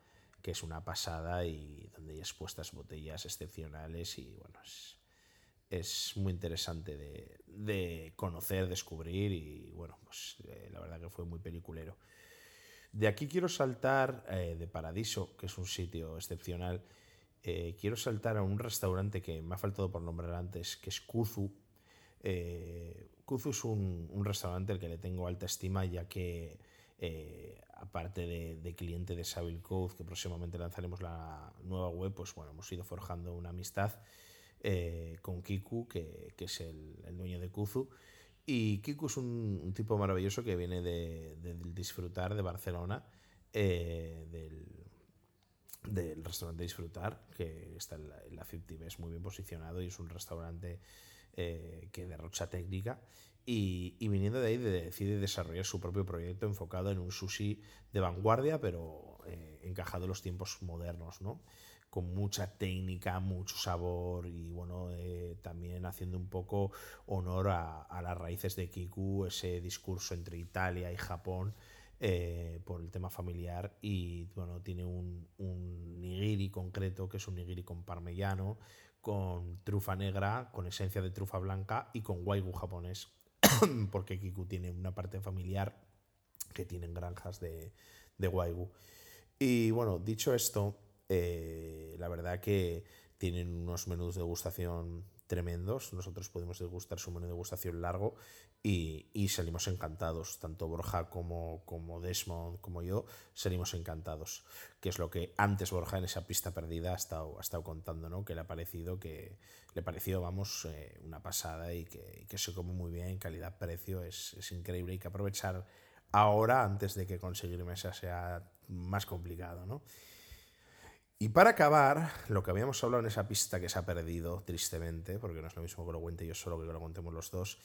que es una pasada y donde hay expuestas botellas excepcionales y bueno, es, es muy interesante de, de, conocer, descubrir y bueno, pues eh, la verdad que fue muy peliculero. De aquí quiero saltar eh, de Paradiso, que es un sitio excepcional, eh, quiero saltar a un restaurante que me ha faltado por nombrar antes, que es Kuzu. Eh, Kuzu es un, restaurante al que le tengo alta estima, ya que aparte de, cliente de Savile Code, que próximamente lanzaremos la nueva web, pues bueno, hemos ido forjando una amistad con Kiku, que, es el, dueño de Kuzu. Y Kiku es un, tipo maravilloso que viene de, disfrutar de Barcelona, eh, del, restaurante Disfrutar, que está en la, en la 50 es muy bien posicionado y es un restaurante eh, que derrocha técnica. Y, y, viniendo de ahí de, decide desarrollar su propio proyecto enfocado en un sushi de vanguardia, pero eh, encajado en los tiempos modernos, ¿no? Con mucha técnica, mucho sabor y bueno, eh, también haciendo un poco honor a, las raíces de Kiku, ese discurso entre Italia y Japón. Eh, por el tema familiar y bueno, tiene un, un, nigiri concreto que es un nigiri con parmellano, con trufa negra, con esencia de trufa blanca y con waigu japonés, porque Kiku tiene una parte familiar que tienen granjas de, de waigu. Y bueno, dicho esto, eh, la verdad que tienen unos menús de degustación tremendos. Nosotros pudimos degustar su menú de degustación largo y, y, salimos encantados. Tanto Borja como, como Desmond como yo salimos encantados. Que es lo que antes Borja en esa pista perdida ha estado, ha estado contando, ¿no? Que le ha parecido que le pareció, vamos, eh, una pasada y que, que, se come muy bien, calidad-precio, es, es increíble. Hay que aprovechar ahora antes de que conseguir mesa sea más complicado, ¿no? Y para acabar, lo que habíamos hablado en esa pista que se ha perdido, tristemente, porque no es lo mismo que lo cuente yo solo que lo contemos los dos,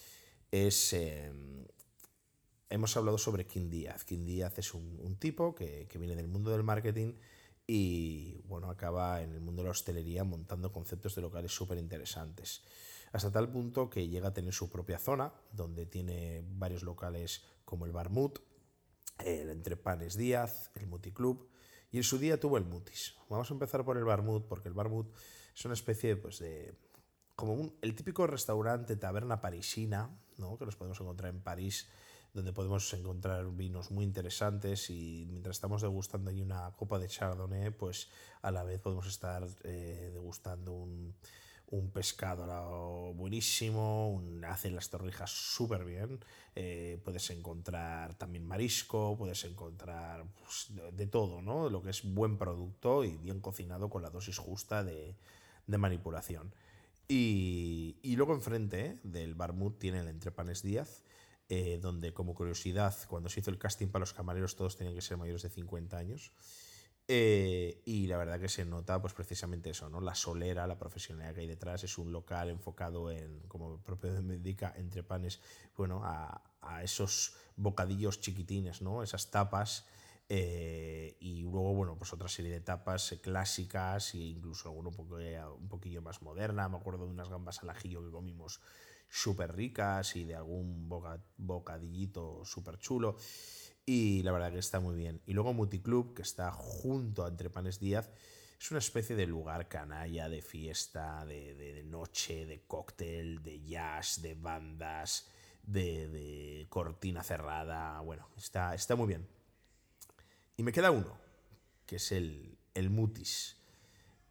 es... Eh, hemos hablado sobre Kim Díaz. Kim Díaz es un, tipo que, que, viene del mundo del marketing y, bueno, acaba en el mundo de la hostelería montando conceptos de locales súper interesantes. Hasta tal punto que llega a tener su propia zona, donde tiene varios locales como el Barmut, el Entrepanes Díaz, el Multiclub, y en su día tuvo el Mutis. Vamos a empezar por el Barmut, porque el Barmut es una especie pues, de. como un, el típico restaurante, taberna parisina, ¿no? que nos podemos encontrar en París, donde podemos encontrar vinos muy interesantes y mientras estamos degustando ahí una copa de Chardonnay, pues a la vez podemos estar eh, degustando un, un pescado buenísimo, hacen las torrijas súper bien, eh, puedes encontrar también marisco, puedes encontrar pues, de, de, todo, ¿no? Lo que es buen producto y bien cocinado con la dosis justa de, de manipulación. Y, y, luego enfrente ¿eh? del Barmut tiene el Entrepanes Díaz, eh, donde como curiosidad, cuando se hizo el casting para los camareros todos tenían que ser mayores de 50 años. Eh, y la verdad que se nota pues precisamente eso, ¿no? La solera, la profesionalidad que hay detrás, es un local enfocado en, como el propio me indica, entre panes, bueno, a, a esos bocadillos chiquitines, ¿no? Esas tapas. Eh, y luego, bueno, pues otra serie de tapas eh, clásicas e incluso alguna un, poco, eh, un poquillo más moderna. Me acuerdo de unas gambas al ajillo que comimos súper ricas y de algún boca, bocadillito súper chulo y la verdad que está muy bien. Y luego Multiclub, que está junto a Entrepanes Díaz, es una especie de lugar canalla, de fiesta, de, de, de noche, de cóctel, de jazz, de bandas, de, de, cortina cerrada. Bueno, está, está muy bien. Y me queda uno, que es el, el Mutis.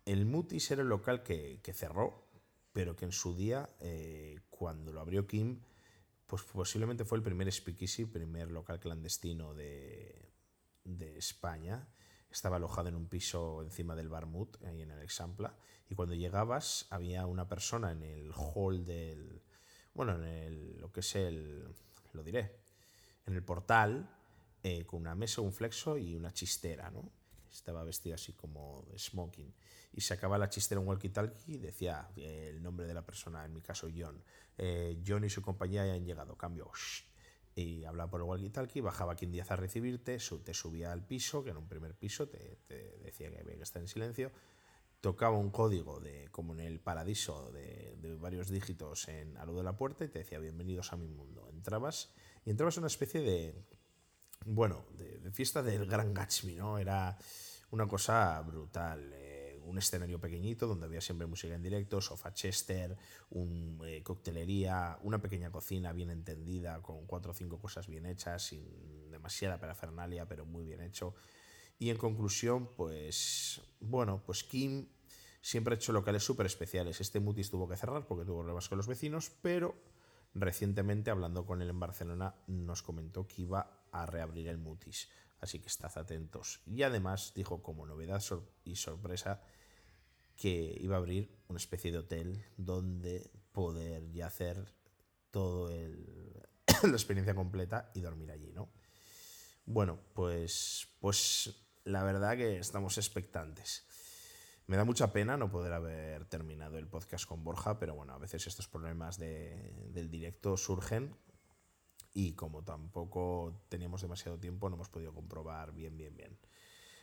El Mutis era el local que, que cerró, pero que en su día, eh, cuando lo abrió Kim, pues posiblemente fue el primer speakeasy, primer local clandestino de, de España. Estaba alojado en un piso encima del Barmut, ahí en el Exampla, y cuando llegabas había una persona en el hall del... Bueno, en el, lo que es el... lo diré, en el portal, eh, con una mesa, un flexo y una chistera, ¿no? Estaba vestido así como smoking. Y sacaba la chistera un walkie-talkie y decía eh, el nombre de la persona, en mi caso John. Eh, John y su compañía ya han llegado, cambio. Shh. Y hablaba por el walkie-talkie, bajaba quien Díaz a recibirte, te subía al piso, que era un primer piso, te, te decía que había que estar en silencio tocaba un código de como en el paradiso de, de, varios dígitos en a lo de la puerta y te decía bienvenidos a mi mundo entrabas y entrabas en una especie de bueno de, fiesta del gran Gatsby no era una cosa brutal. eh, un escenario pequeñito donde había siempre música en directo, sofá chester, un, eh, coctelería, una pequeña cocina bien entendida, con cuatro o cinco cosas bien hechas, sin demasiada parafernalia, pero muy bien hecho. Y en conclusión, pues bueno, pues Kim siempre ha hecho locales súper especiales. Este Mutis tuvo que cerrar porque tuvo problemas con los vecinos, pero recientemente, hablando con él en Barcelona, nos comentó que iba a reabrir el Mutis. Así que estad atentos. Y además dijo como novedad sor- y sorpresa que iba a abrir una especie de hotel donde poder ya hacer todo el, la experiencia completa y dormir allí, ¿no? Bueno, pues, pues la verdad que estamos expectantes. Me da mucha pena no poder haber terminado el podcast con Borja, pero bueno, a veces estos problemas de- del directo surgen y como tampoco teníamos demasiado tiempo, no hemos podido comprobar bien, bien, bien.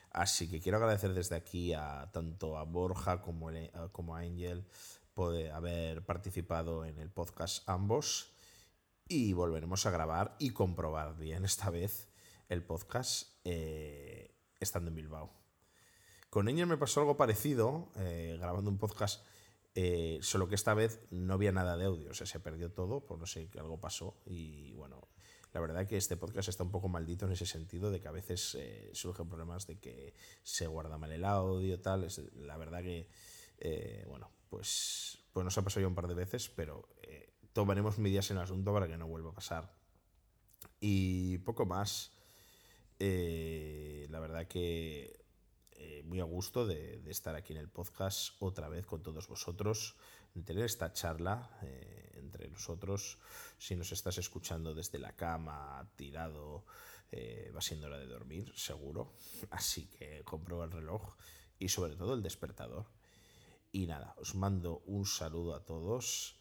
Así que quiero agradecer desde aquí a tanto a Borja como, el- como a Angel por haber participado en el podcast ambos y volveremos a grabar y comprobar bien esta vez el podcast eh, estando en Bilbao. Con Angel me pasó algo parecido, eh, grabando un podcast, eh, solo que esta vez no había nada de audio, o sea, se perdió todo, por no sé qué algo pasó. Y bueno, la verdad que este podcast está un poco maldito en ese sentido, de que a veces eh, surgen problemas de que se guarda mal el audio, tal. Es, la verdad que, eh, bueno, pues, pues nos ha pasado ya un par de veces, pero eh, tomaremos medidas en el asunto para que no vuelva a pasar. Y poco más. La verdad que eh, muy a gusto de, de estar aquí en el podcast otra vez con todos vosotros, de tener esta charla eh, entre nosotros. Si nos estás escuchando desde la cama, tirado, eh, va siendo hora de dormir, seguro. Así que comprueba el reloj y sobre todo el despertador. Y nada, os mando un saludo a todos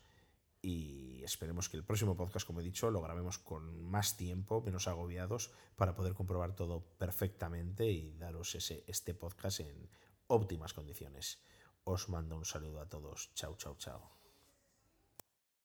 y esperemos que el próximo podcast, como he dicho, lo grabemos con más tiempo, menos agobiados, para poder comprobar todo perfectamente y daros ese, este podcast en óptimas condiciones. Os mando un saludo a todos. Chao, chao, chao.